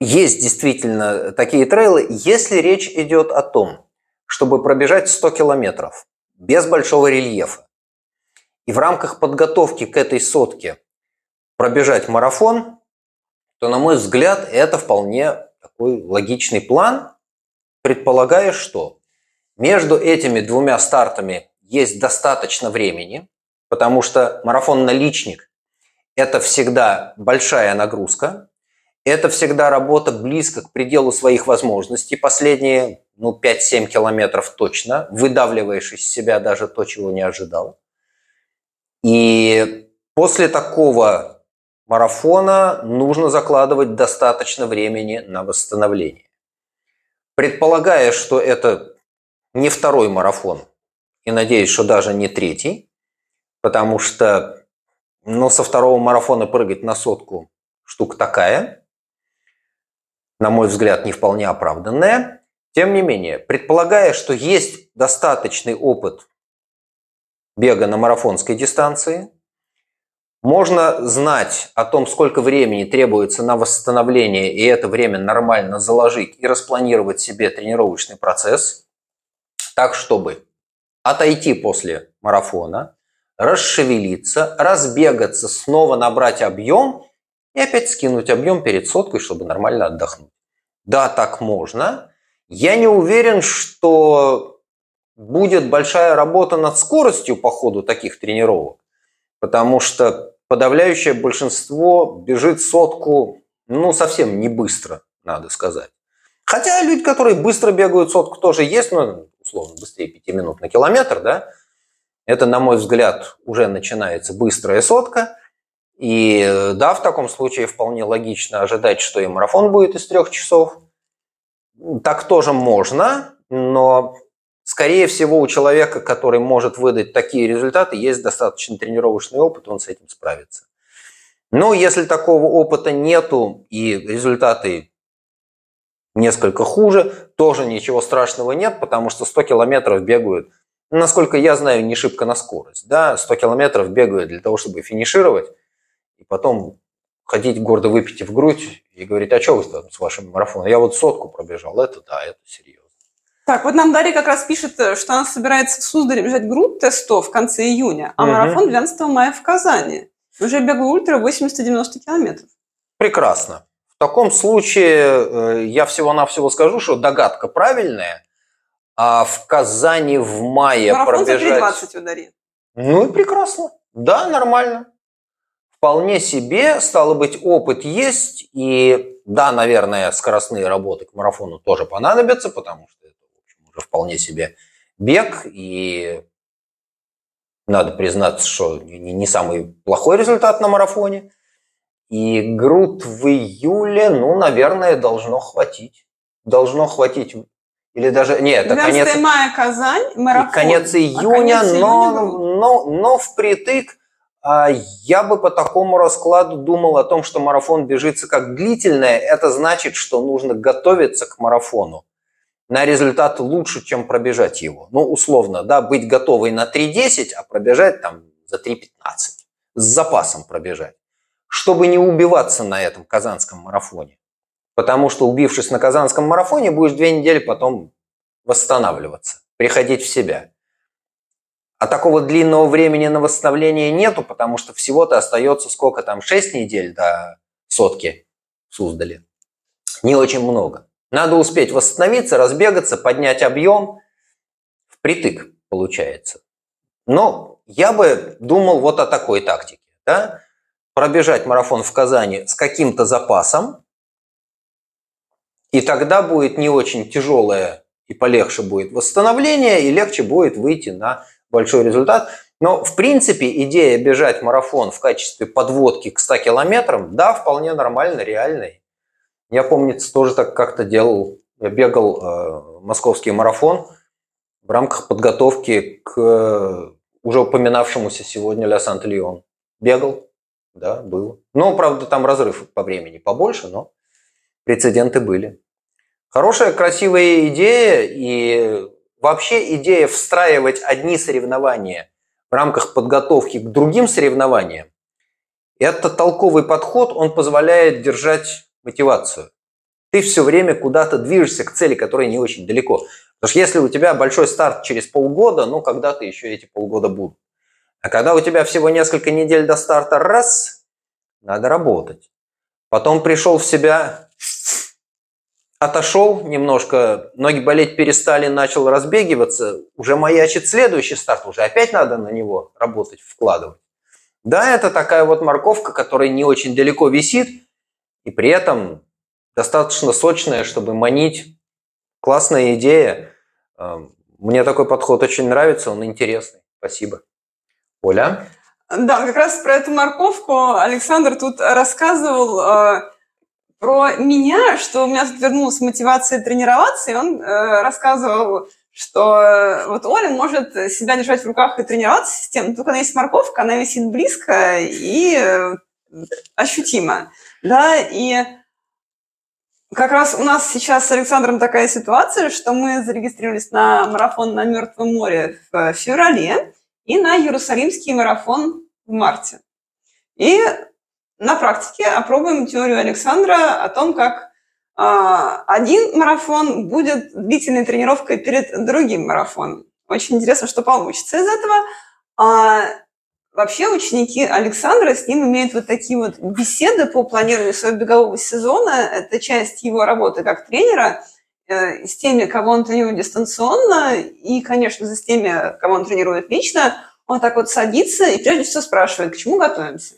есть действительно такие трейлы, если речь идет о том, чтобы пробежать 100 километров без большого рельефа. И в рамках подготовки к этой сотке пробежать марафон, то, на мой взгляд, это вполне такой логичный план, предполагая, что между этими двумя стартами есть достаточно времени, потому что марафон-наличник – это всегда большая нагрузка, это всегда работа близко к пределу своих возможностей. Последние ну, 5-7 километров точно, выдавливаешь из себя даже то, чего не ожидал. И после такого марафона нужно закладывать достаточно времени на восстановление. Предполагая, что это не второй марафон, и надеюсь, что даже не третий, потому что ну, со второго марафона прыгать на сотку штука такая, на мой взгляд, не вполне оправданная – тем не менее, предполагая, что есть достаточный опыт бега на марафонской дистанции, можно знать о том, сколько времени требуется на восстановление, и это время нормально заложить и распланировать себе тренировочный процесс, так, чтобы отойти после марафона, расшевелиться, разбегаться, снова набрать объем и опять скинуть объем перед соткой, чтобы нормально отдохнуть. Да, так можно, я не уверен, что будет большая работа над скоростью по ходу таких тренировок, потому что подавляющее большинство бежит сотку, ну, совсем не быстро, надо сказать. Хотя люди, которые быстро бегают сотку, тоже есть, ну, условно, быстрее 5 минут на километр, да, Это, на мой взгляд, уже начинается быстрая сотка. И да, в таком случае вполне логично ожидать, что и марафон будет из трех часов. Так тоже можно, но скорее всего у человека, который может выдать такие результаты, есть достаточно тренировочный опыт, он с этим справится. Но если такого опыта нету и результаты несколько хуже, тоже ничего страшного нет, потому что 100 километров бегают, насколько я знаю, не шибко на скорость. Да, 100 километров бегают для того, чтобы финишировать, и потом ходить гордо выпить в грудь и говорить, а что вы там с вашим марафоном? Я вот сотку пробежал, это да, это серьезно. Так, вот нам Дарья как раз пишет, что она собирается в Суздале бежать групп тестов в конце июня, а угу. марафон 12 мая в Казани. Уже бегу ультра 80-90 километров. Прекрасно. В таком случае э, я всего-навсего скажу, что догадка правильная, а в Казани в мае Марафон пробежать... Марафон за 3.20 удари. Ну и прекрасно. Да, нормально. Вполне себе, стало быть, опыт есть, и да, наверное, скоростные работы к марафону тоже понадобятся, потому что это, в общем, уже вполне себе бег, и надо признаться, что не самый плохой результат на марафоне. И груд в июле, ну, наверное, должно хватить. Должно хватить. Или даже... Нет, это конец... мая Казань, марафон. И конец июня, а конец но, июня но, но впритык а, я бы по такому раскладу думал о том, что марафон бежится как длительное. Это значит, что нужно готовиться к марафону на результат лучше, чем пробежать его. Ну, условно, да, быть готовой на 3.10, а пробежать там за 3.15. С запасом пробежать. Чтобы не убиваться на этом казанском марафоне. Потому что, убившись на казанском марафоне, будешь две недели потом восстанавливаться, приходить в себя. А такого длинного времени на восстановление нету, потому что всего-то остается сколько там, 6 недель до сотки в Суздале. Не очень много. Надо успеть восстановиться, разбегаться, поднять объем. Впритык получается. Но я бы думал вот о такой тактике. Да? Пробежать марафон в Казани с каким-то запасом, и тогда будет не очень тяжелое и полегче будет восстановление, и легче будет выйти на большой результат. Но, в принципе, идея бежать марафон в качестве подводки к 100 километрам, да, вполне нормально, реальная. Я, помню, тоже так как-то делал. Я бегал э, московский марафон в рамках подготовки к э, уже упоминавшемуся сегодня Ля Сант-Леон. Бегал, да, было. Ну, правда, там разрыв по времени побольше, но прецеденты были. Хорошая, красивая идея, и вообще идея встраивать одни соревнования в рамках подготовки к другим соревнованиям, это толковый подход, он позволяет держать мотивацию. Ты все время куда-то движешься к цели, которая не очень далеко. Потому что если у тебя большой старт через полгода, ну, когда-то еще эти полгода будут. А когда у тебя всего несколько недель до старта, раз, надо работать. Потом пришел в себя, отошел немножко, ноги болеть перестали, начал разбегиваться, уже маячит следующий старт, уже опять надо на него работать, вкладывать. Да, это такая вот морковка, которая не очень далеко висит, и при этом достаточно сочная, чтобы манить. Классная идея. Эм, мне такой подход очень нравится, он интересный. Спасибо. Оля? Да, как раз про эту морковку Александр тут рассказывал э, про меня, что у меня тут вернулась мотивация тренироваться, и он э, рассказывал, что э, вот Оля может себя держать в руках и тренироваться с тем, только она есть морковка, она висит близко и э, ощутимо. Да, и как раз у нас сейчас с Александром такая ситуация, что мы зарегистрировались на марафон на Мертвом море в феврале и на Иерусалимский марафон в марте. И на практике опробуем теорию Александра о том, как э, один марафон будет длительной тренировкой перед другим марафоном. Очень интересно, что получится из этого. А Вообще ученики Александра с ним имеют вот такие вот беседы по планированию своего бегового сезона. Это часть его работы как тренера с теми, кого он тренирует дистанционно, и, конечно, с теми, кого он тренирует лично. Он так вот садится и прежде всего спрашивает, к чему готовимся.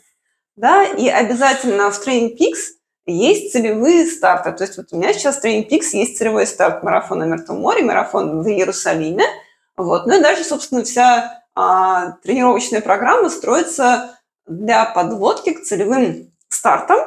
Да, и обязательно в Training Peaks есть целевые старты. То есть вот у меня сейчас в Training Peaks есть целевой старт марафона на Мертвом море, марафон в Иерусалиме. Вот. Ну и дальше, собственно, вся а, тренировочная программа строится для подводки к целевым стартам.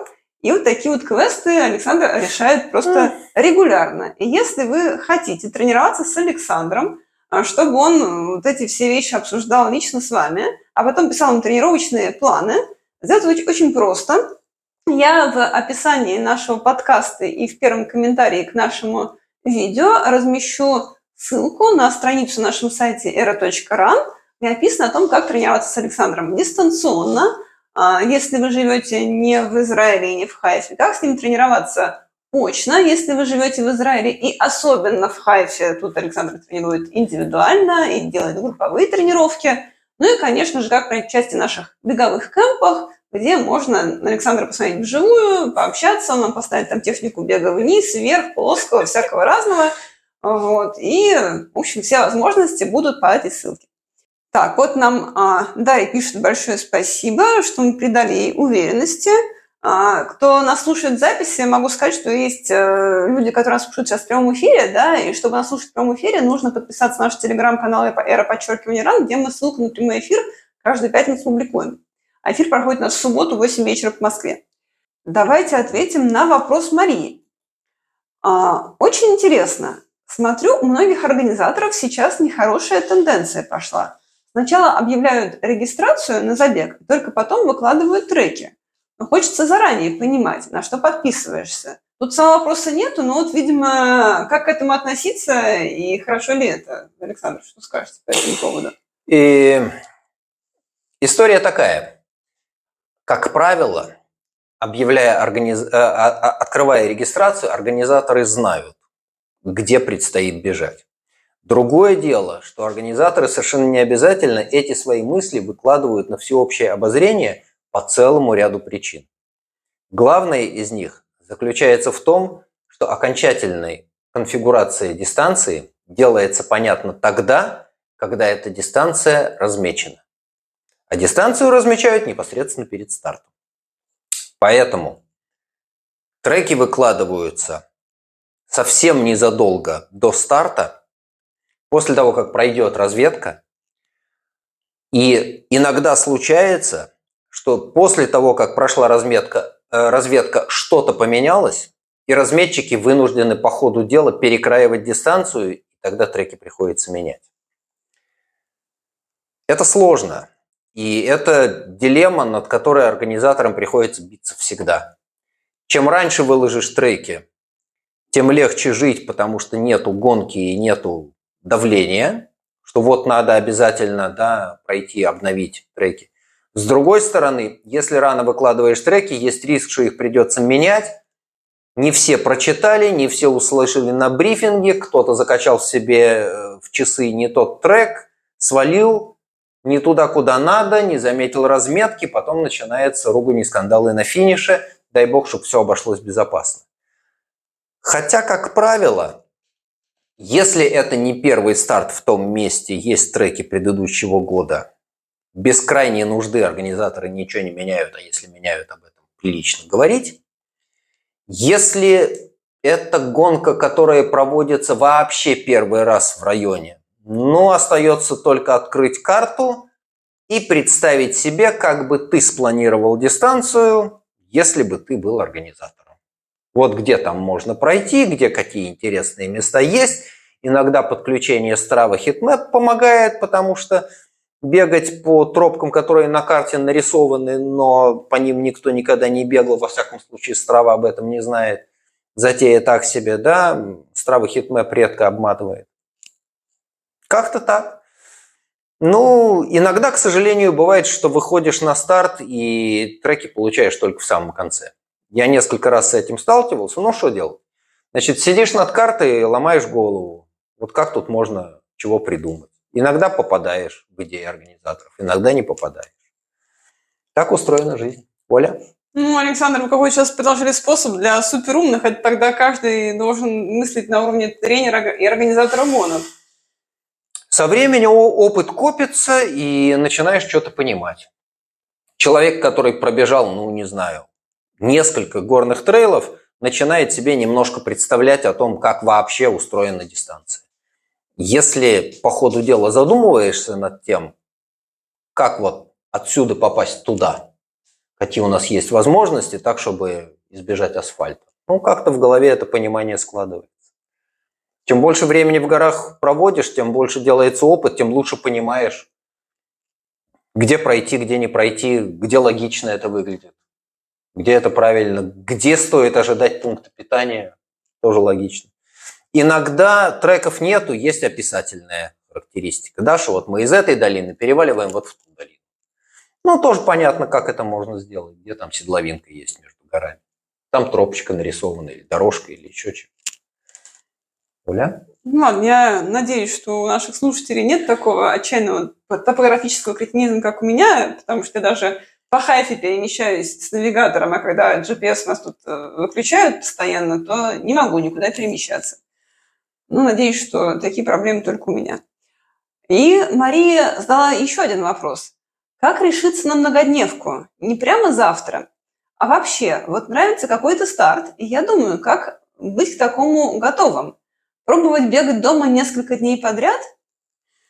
И вот такие вот квесты Александр решает просто регулярно. И если вы хотите тренироваться с Александром, а, чтобы он вот эти все вещи обсуждал лично с вами, а потом писал вам тренировочные планы, сделать очень, очень просто. Я в описании нашего подкаста и в первом комментарии к нашему видео размещу ссылку на страницу на нашем сайте era.ran, где описано о том, как тренироваться с Александром дистанционно, если вы живете не в Израиле и не в Хайфе, как с ним тренироваться очно, если вы живете в Израиле и особенно в Хайфе, тут Александр тренирует индивидуально и делает групповые тренировки. Ну и, конечно же, как принять участие в наших беговых кемпах, где можно Александра посмотреть вживую, пообщаться, он нам поставит там технику бега вниз, вверх, плоского, всякого разного. Вот. И, в общем, все возможности будут по этой ссылке. Так, вот нам а, Дарья пишет большое спасибо, что мы придали ей уверенности. А, кто нас слушает в записи, могу сказать, что есть а, люди, которые нас слушают сейчас в прямом эфире, да, и чтобы нас слушать в прямом эфире, нужно подписаться на наш телеграм-канал «Эра подчеркивание РАН», где мы ссылку на прямой эфир каждую пятницу публикуем. А эфир проходит у нас субботу в 8 вечера по Москве. Давайте ответим на вопрос Марии. А, очень интересно. Смотрю, у многих организаторов сейчас нехорошая тенденция пошла – Сначала объявляют регистрацию на забег, только потом выкладывают треки. Но хочется заранее понимать, на что подписываешься. Тут самого вопроса нету, но вот, видимо, как к этому относиться и хорошо ли это? Александр, что скажете по этому поводу? И история такая. Как правило, объявляя организ... Э, а, а, открывая регистрацию, организаторы знают, где предстоит бежать. Другое дело, что организаторы совершенно не обязательно эти свои мысли выкладывают на всеобщее обозрение по целому ряду причин. Главное из них заключается в том, что окончательной конфигурация дистанции делается понятно тогда, когда эта дистанция размечена. А дистанцию размечают непосредственно перед стартом. Поэтому треки выкладываются совсем незадолго до старта – после того, как пройдет разведка, и иногда случается, что после того, как прошла разметка, э, разведка, что-то поменялось, и разметчики вынуждены по ходу дела перекраивать дистанцию, и тогда треки приходится менять. Это сложно, и это дилемма, над которой организаторам приходится биться всегда. Чем раньше выложишь треки, тем легче жить, потому что нету гонки и нету давление, что вот надо обязательно да, пройти, обновить треки. С другой стороны, если рано выкладываешь треки, есть риск, что их придется менять. Не все прочитали, не все услышали на брифинге, кто-то закачал себе э, в часы не тот трек, свалил не туда, куда надо, не заметил разметки, потом начинается ругань и скандалы на финише. Дай бог, чтобы все обошлось безопасно. Хотя, как правило, если это не первый старт в том месте, есть треки предыдущего года, без крайней нужды организаторы ничего не меняют, а если меняют об этом прилично говорить. Если это гонка, которая проводится вообще первый раз в районе, ну, остается только открыть карту и представить себе, как бы ты спланировал дистанцию, если бы ты был организатором. Вот где там можно пройти, где какие интересные места есть. Иногда подключение Strava Hitmap помогает, потому что бегать по тропкам, которые на карте нарисованы, но по ним никто никогда не бегал, во всяком случае Strava об этом не знает. Затея так себе, да, Strava Hitmap редко обматывает. Как-то так. Ну, иногда, к сожалению, бывает, что выходишь на старт и треки получаешь только в самом конце. Я несколько раз с этим сталкивался, ну что делать? Значит, сидишь над картой и ломаешь голову. Вот как тут можно чего придумать? Иногда попадаешь в идеи организаторов, иногда не попадаешь. Так устроена жизнь. Оля? Ну, Александр, вы какой сейчас предложили способ для суперумных, это тогда каждый должен мыслить на уровне тренера и организатора гонок. Со временем опыт копится, и начинаешь что-то понимать. Человек, который пробежал, ну, не знаю, несколько горных трейлов, начинает себе немножко представлять о том, как вообще устроена дистанция. Если по ходу дела задумываешься над тем, как вот отсюда попасть туда, какие у нас есть возможности, так, чтобы избежать асфальта. Ну, как-то в голове это понимание складывается. Чем больше времени в горах проводишь, тем больше делается опыт, тем лучше понимаешь, где пройти, где не пройти, где логично это выглядит, где это правильно, где стоит ожидать пункта питания, тоже логично. Иногда треков нету, есть описательная характеристика. Да, что вот мы из этой долины переваливаем вот в ту долину. Ну, тоже понятно, как это можно сделать, где там седловинка есть между горами. Там тропочка нарисована, или дорожка, или еще что-то. Оля? Ну ладно, я надеюсь, что у наших слушателей нет такого отчаянного топографического кретинизма, как у меня, потому что я даже по хайфе перемещаюсь с навигатором, а когда GPS у нас тут э, выключают постоянно, то не могу никуда перемещаться. Ну, надеюсь, что такие проблемы только у меня. И Мария задала еще один вопрос. Как решиться на многодневку? Не прямо завтра, а вообще, вот нравится какой-то старт, и я думаю, как быть к такому готовым? Пробовать бегать дома несколько дней подряд?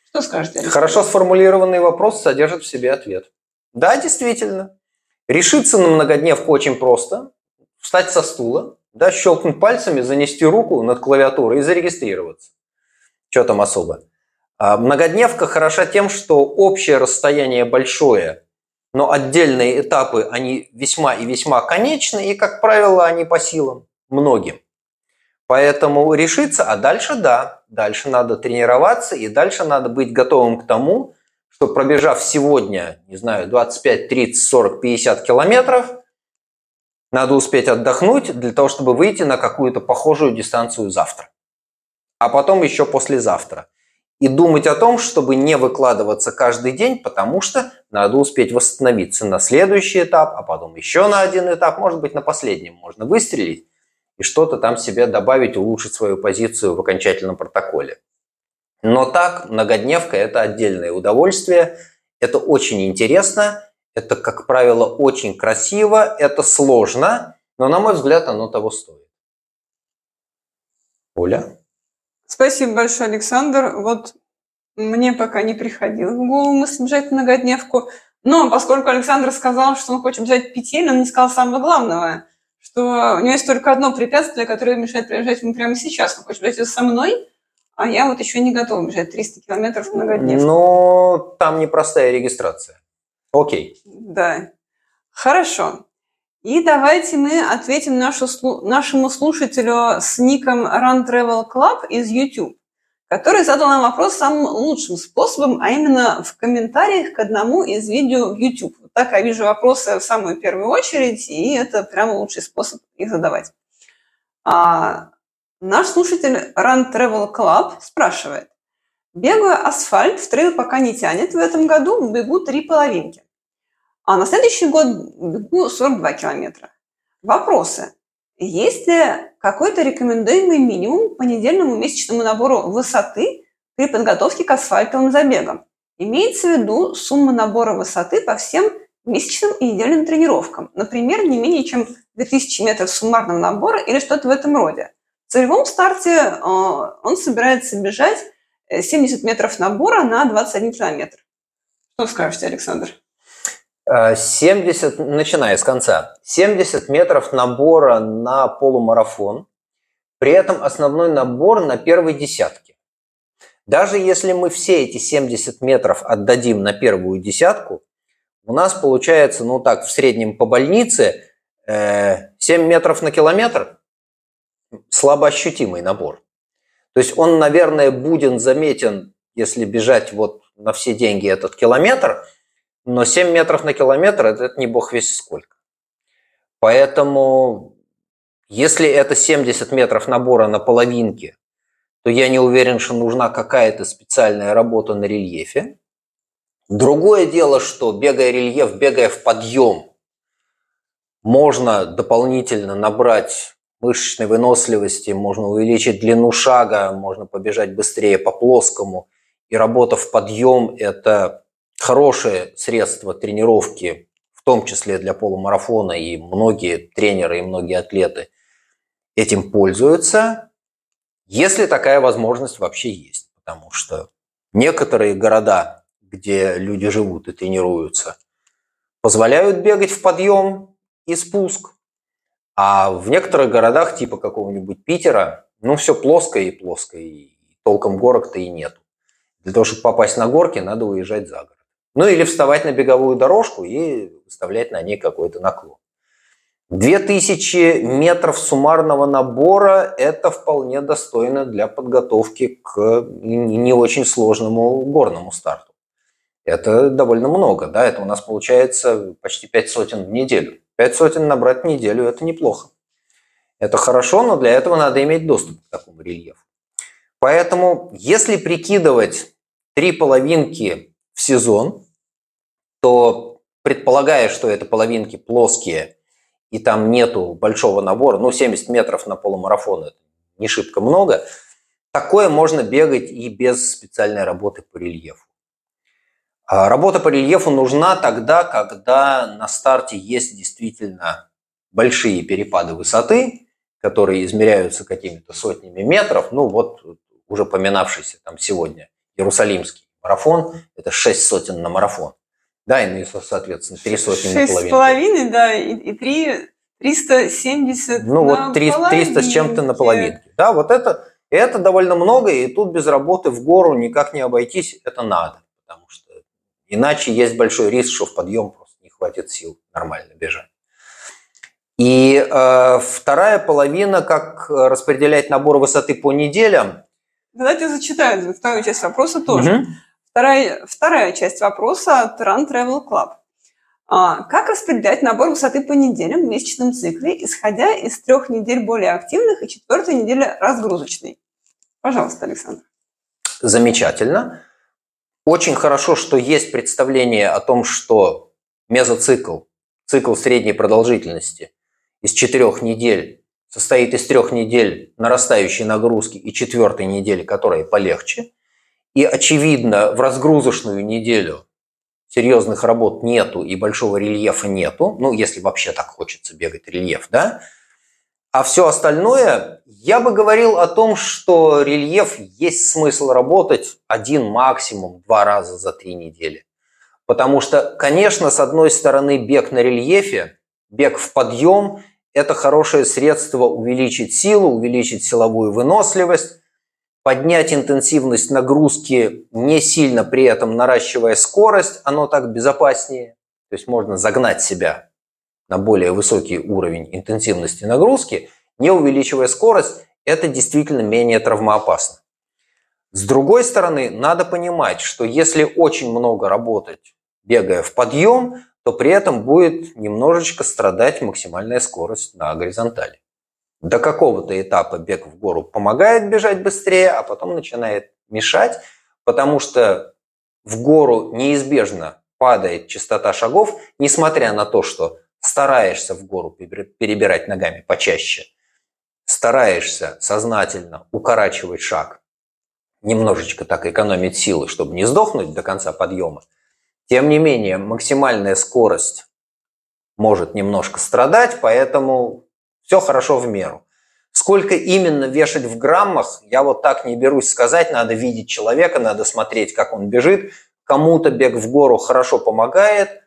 Что скажете? Александр? Хорошо сформулированный вопрос содержит в себе ответ. Да, действительно. Решиться на многодневку очень просто. Встать со стула, да, щелкнуть пальцами, занести руку над клавиатурой и зарегистрироваться. Что там особо? А многодневка хороша тем, что общее расстояние большое, но отдельные этапы, они весьма и весьма конечны, и, как правило, они по силам многим. Поэтому решиться, а дальше да, дальше надо тренироваться, и дальше надо быть готовым к тому, что пробежав сегодня, не знаю, 25, 30, 40, 50 километров, надо успеть отдохнуть для того, чтобы выйти на какую-то похожую дистанцию завтра. А потом еще послезавтра. И думать о том, чтобы не выкладываться каждый день, потому что надо успеть восстановиться на следующий этап, а потом еще на один этап, может быть, на последнем можно выстрелить и что-то там себе добавить, улучшить свою позицию в окончательном протоколе. Но так, многодневка – это отдельное удовольствие, это очень интересно, это, как правило, очень красиво, это сложно, но, на мой взгляд, оно того стоит. Оля? Спасибо большое, Александр. Вот мне пока не приходило в голову мысль бежать многодневку, но поскольку Александр сказал, что он хочет взять петель, он не сказал самого главного – что у него есть только одно препятствие, которое мешает приезжать ему прямо сейчас. Он хочет взять со мной, а я вот еще не готова бежать 300 километров многодневно. Но там непростая регистрация. Окей. Да. Хорошо. И давайте мы ответим нашу, нашему слушателю с ником Run Travel Club из YouTube, который задал нам вопрос самым лучшим способом, а именно в комментариях к одному из видео в YouTube так я вижу вопросы в самую первую очередь, и это прямо лучший способ их задавать. А, наш слушатель Run Travel Club спрашивает. Бегаю асфальт, в трейл пока не тянет. В этом году бегу три половинки. А на следующий год бегу 42 километра. Вопросы. Есть ли какой-то рекомендуемый минимум по недельному месячному набору высоты при подготовке к асфальтовым забегам? Имеется в виду сумма набора высоты по всем месячным и недельным тренировкам. Например, не менее чем 2000 метров суммарного набора или что-то в этом роде. Целевом старте э, он собирается бежать 70 э, метров набора на 21 километр. Что скажете, Александр? 70, э, начиная с конца, 70 метров набора на полумарафон, при этом основной набор на первой десятке. Даже если мы все эти 70 метров отдадим на первую десятку, у нас получается, ну так, в среднем по больнице 7 э, метров на километр, слабо ощутимый набор. То есть он, наверное, будет заметен, если бежать вот на все деньги этот километр, но 7 метров на километр – это не бог весь сколько. Поэтому, если это 70 метров набора на половинке, то я не уверен, что нужна какая-то специальная работа на рельефе. Другое дело, что бегая рельеф, бегая в подъем, можно дополнительно набрать мышечной выносливости, можно увеличить длину шага, можно побежать быстрее по плоскому. И работа в подъем – это хорошее средство тренировки, в том числе для полумарафона, и многие тренеры и многие атлеты этим пользуются, если такая возможность вообще есть. Потому что некоторые города где люди живут и тренируются, позволяют бегать в подъем и спуск. А в некоторых городах, типа какого-нибудь Питера, ну, все плоско и плоско, и толком горок-то и нету. Для того, чтобы попасть на горки, надо уезжать за город. Ну, или вставать на беговую дорожку и выставлять на ней какой-то наклон. 2000 метров суммарного набора – это вполне достойно для подготовки к не очень сложному горному старту. Это довольно много, да, это у нас получается почти 5 сотен в неделю. 5 сотен набрать в неделю – это неплохо. Это хорошо, но для этого надо иметь доступ к такому рельефу. Поэтому, если прикидывать три половинки в сезон, то предполагая, что это половинки плоские и там нету большого набора, ну 70 метров на полумарафон это не шибко много, такое можно бегать и без специальной работы по рельефу. А работа по рельефу нужна тогда, когда на старте есть действительно большие перепады высоты, которые измеряются какими-то сотнями метров. Ну вот уже поминавшийся там сегодня Иерусалимский марафон, это 6 сотен на марафон. Да, и, ну, соответственно, 3 сотни на половину. 6,5, да, и, и 3, 370 Ну, вот 300, 300 с чем-то на половинке. Да, вот это, это довольно много, и тут без работы в гору никак не обойтись, это надо. Иначе есть большой риск, что в подъем просто не хватит сил нормально бежать. И э, вторая половина, как распределять набор высоты по неделям. Давайте зачитаю вторую часть вопроса тоже. Угу. Вторая, вторая часть вопроса от Run Travel Club. А, как распределять набор высоты по неделям в месячном цикле, исходя из трех недель более активных и четвертой недели разгрузочной? Пожалуйста, Александр. Замечательно. Очень хорошо, что есть представление о том, что мезоцикл, цикл средней продолжительности из четырех недель состоит из трех недель нарастающей нагрузки и четвертой недели, которая полегче – и, очевидно, в разгрузочную неделю серьезных работ нету и большого рельефа нету, ну, если вообще так хочется бегать рельеф, да, а все остальное, я бы говорил о том, что рельеф есть смысл работать один максимум два раза за три недели. Потому что, конечно, с одной стороны, бег на рельефе, бег в подъем – это хорошее средство увеличить силу, увеличить силовую выносливость, поднять интенсивность нагрузки, не сильно при этом наращивая скорость, оно так безопаснее. То есть можно загнать себя на более высокий уровень интенсивности нагрузки, не увеличивая скорость, это действительно менее травмоопасно. С другой стороны, надо понимать, что если очень много работать, бегая в подъем, то при этом будет немножечко страдать максимальная скорость на горизонтали до какого-то этапа бег в гору помогает бежать быстрее, а потом начинает мешать, потому что в гору неизбежно падает частота шагов, несмотря на то, что стараешься в гору перебирать ногами почаще, стараешься сознательно укорачивать шаг, немножечко так экономить силы, чтобы не сдохнуть до конца подъема, тем не менее максимальная скорость может немножко страдать, поэтому все хорошо в меру. Сколько именно вешать в граммах, я вот так не берусь сказать. Надо видеть человека, надо смотреть, как он бежит. Кому-то бег в гору хорошо помогает,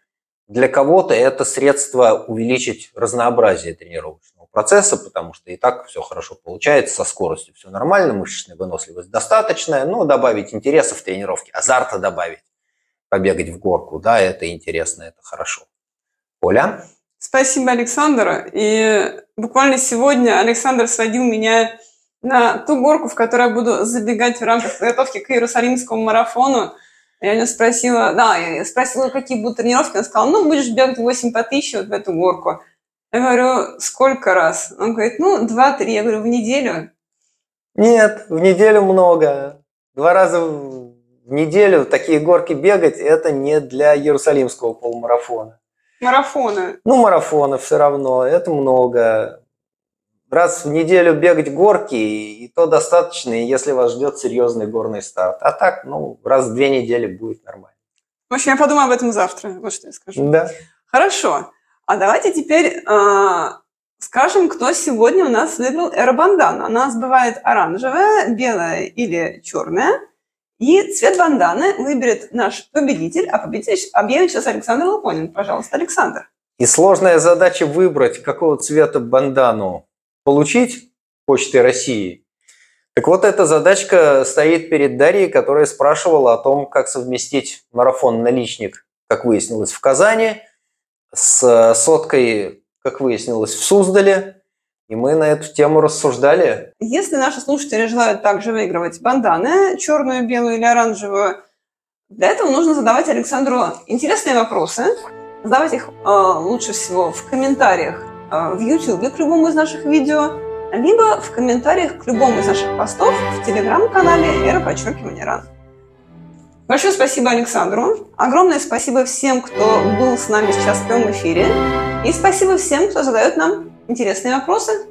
для кого-то это средство увеличить разнообразие тренировочного процесса, потому что и так все хорошо получается, со скоростью все нормально, мышечная выносливость достаточная, но добавить интереса в тренировке, азарта добавить, побегать в горку, да, это интересно, это хорошо. Оля? Спасибо, Александр. И буквально сегодня Александр сводил меня на ту горку, в которой я буду забегать в рамках подготовки к Иерусалимскому марафону. Я у него спросила, да, я спросила, какие будут тренировки. Он сказал, ну, будешь бегать 8 по 1000 вот в эту горку. Я говорю, сколько раз? Он говорит, ну, 2-3. Я говорю, в неделю? Нет, в неделю много. Два раза в неделю такие горки бегать – это не для Иерусалимского полумарафона. Марафоны. Ну, марафоны все равно, это много. Раз в неделю бегать горки, и то достаточно, если вас ждет серьезный горный старт. А так, ну, раз в две недели будет нормально. В общем, я подумаю об этом завтра, вот что я скажу. Да. Хорошо. А давайте теперь э, скажем, кто сегодня у нас выиграл эробандан. У нас бывает оранжевая, белая или черная. И цвет банданы выберет наш победитель, а победитель объявит сейчас Александр Луконин. Пожалуйста, Александр. И сложная задача выбрать, какого цвета бандану получить Почтой России. Так вот, эта задачка стоит перед Дарьей, которая спрашивала о том, как совместить марафон-наличник, как выяснилось, в Казани, с соткой, как выяснилось, в Суздале. И мы на эту тему рассуждали. Если наши слушатели желают также выигрывать банданы, черную, белую или оранжевую, для этого нужно задавать Александру интересные вопросы. Задавать их э, лучше всего в комментариях э, в YouTube к любому из наших видео, либо в комментариях к любому из наших постов в телеграм-канале «Эра подчеркивания ран». Большое спасибо Александру. Огромное спасибо всем, кто был с нами сейчас в прямом эфире. И спасибо всем, кто задает нам интересные вопросы.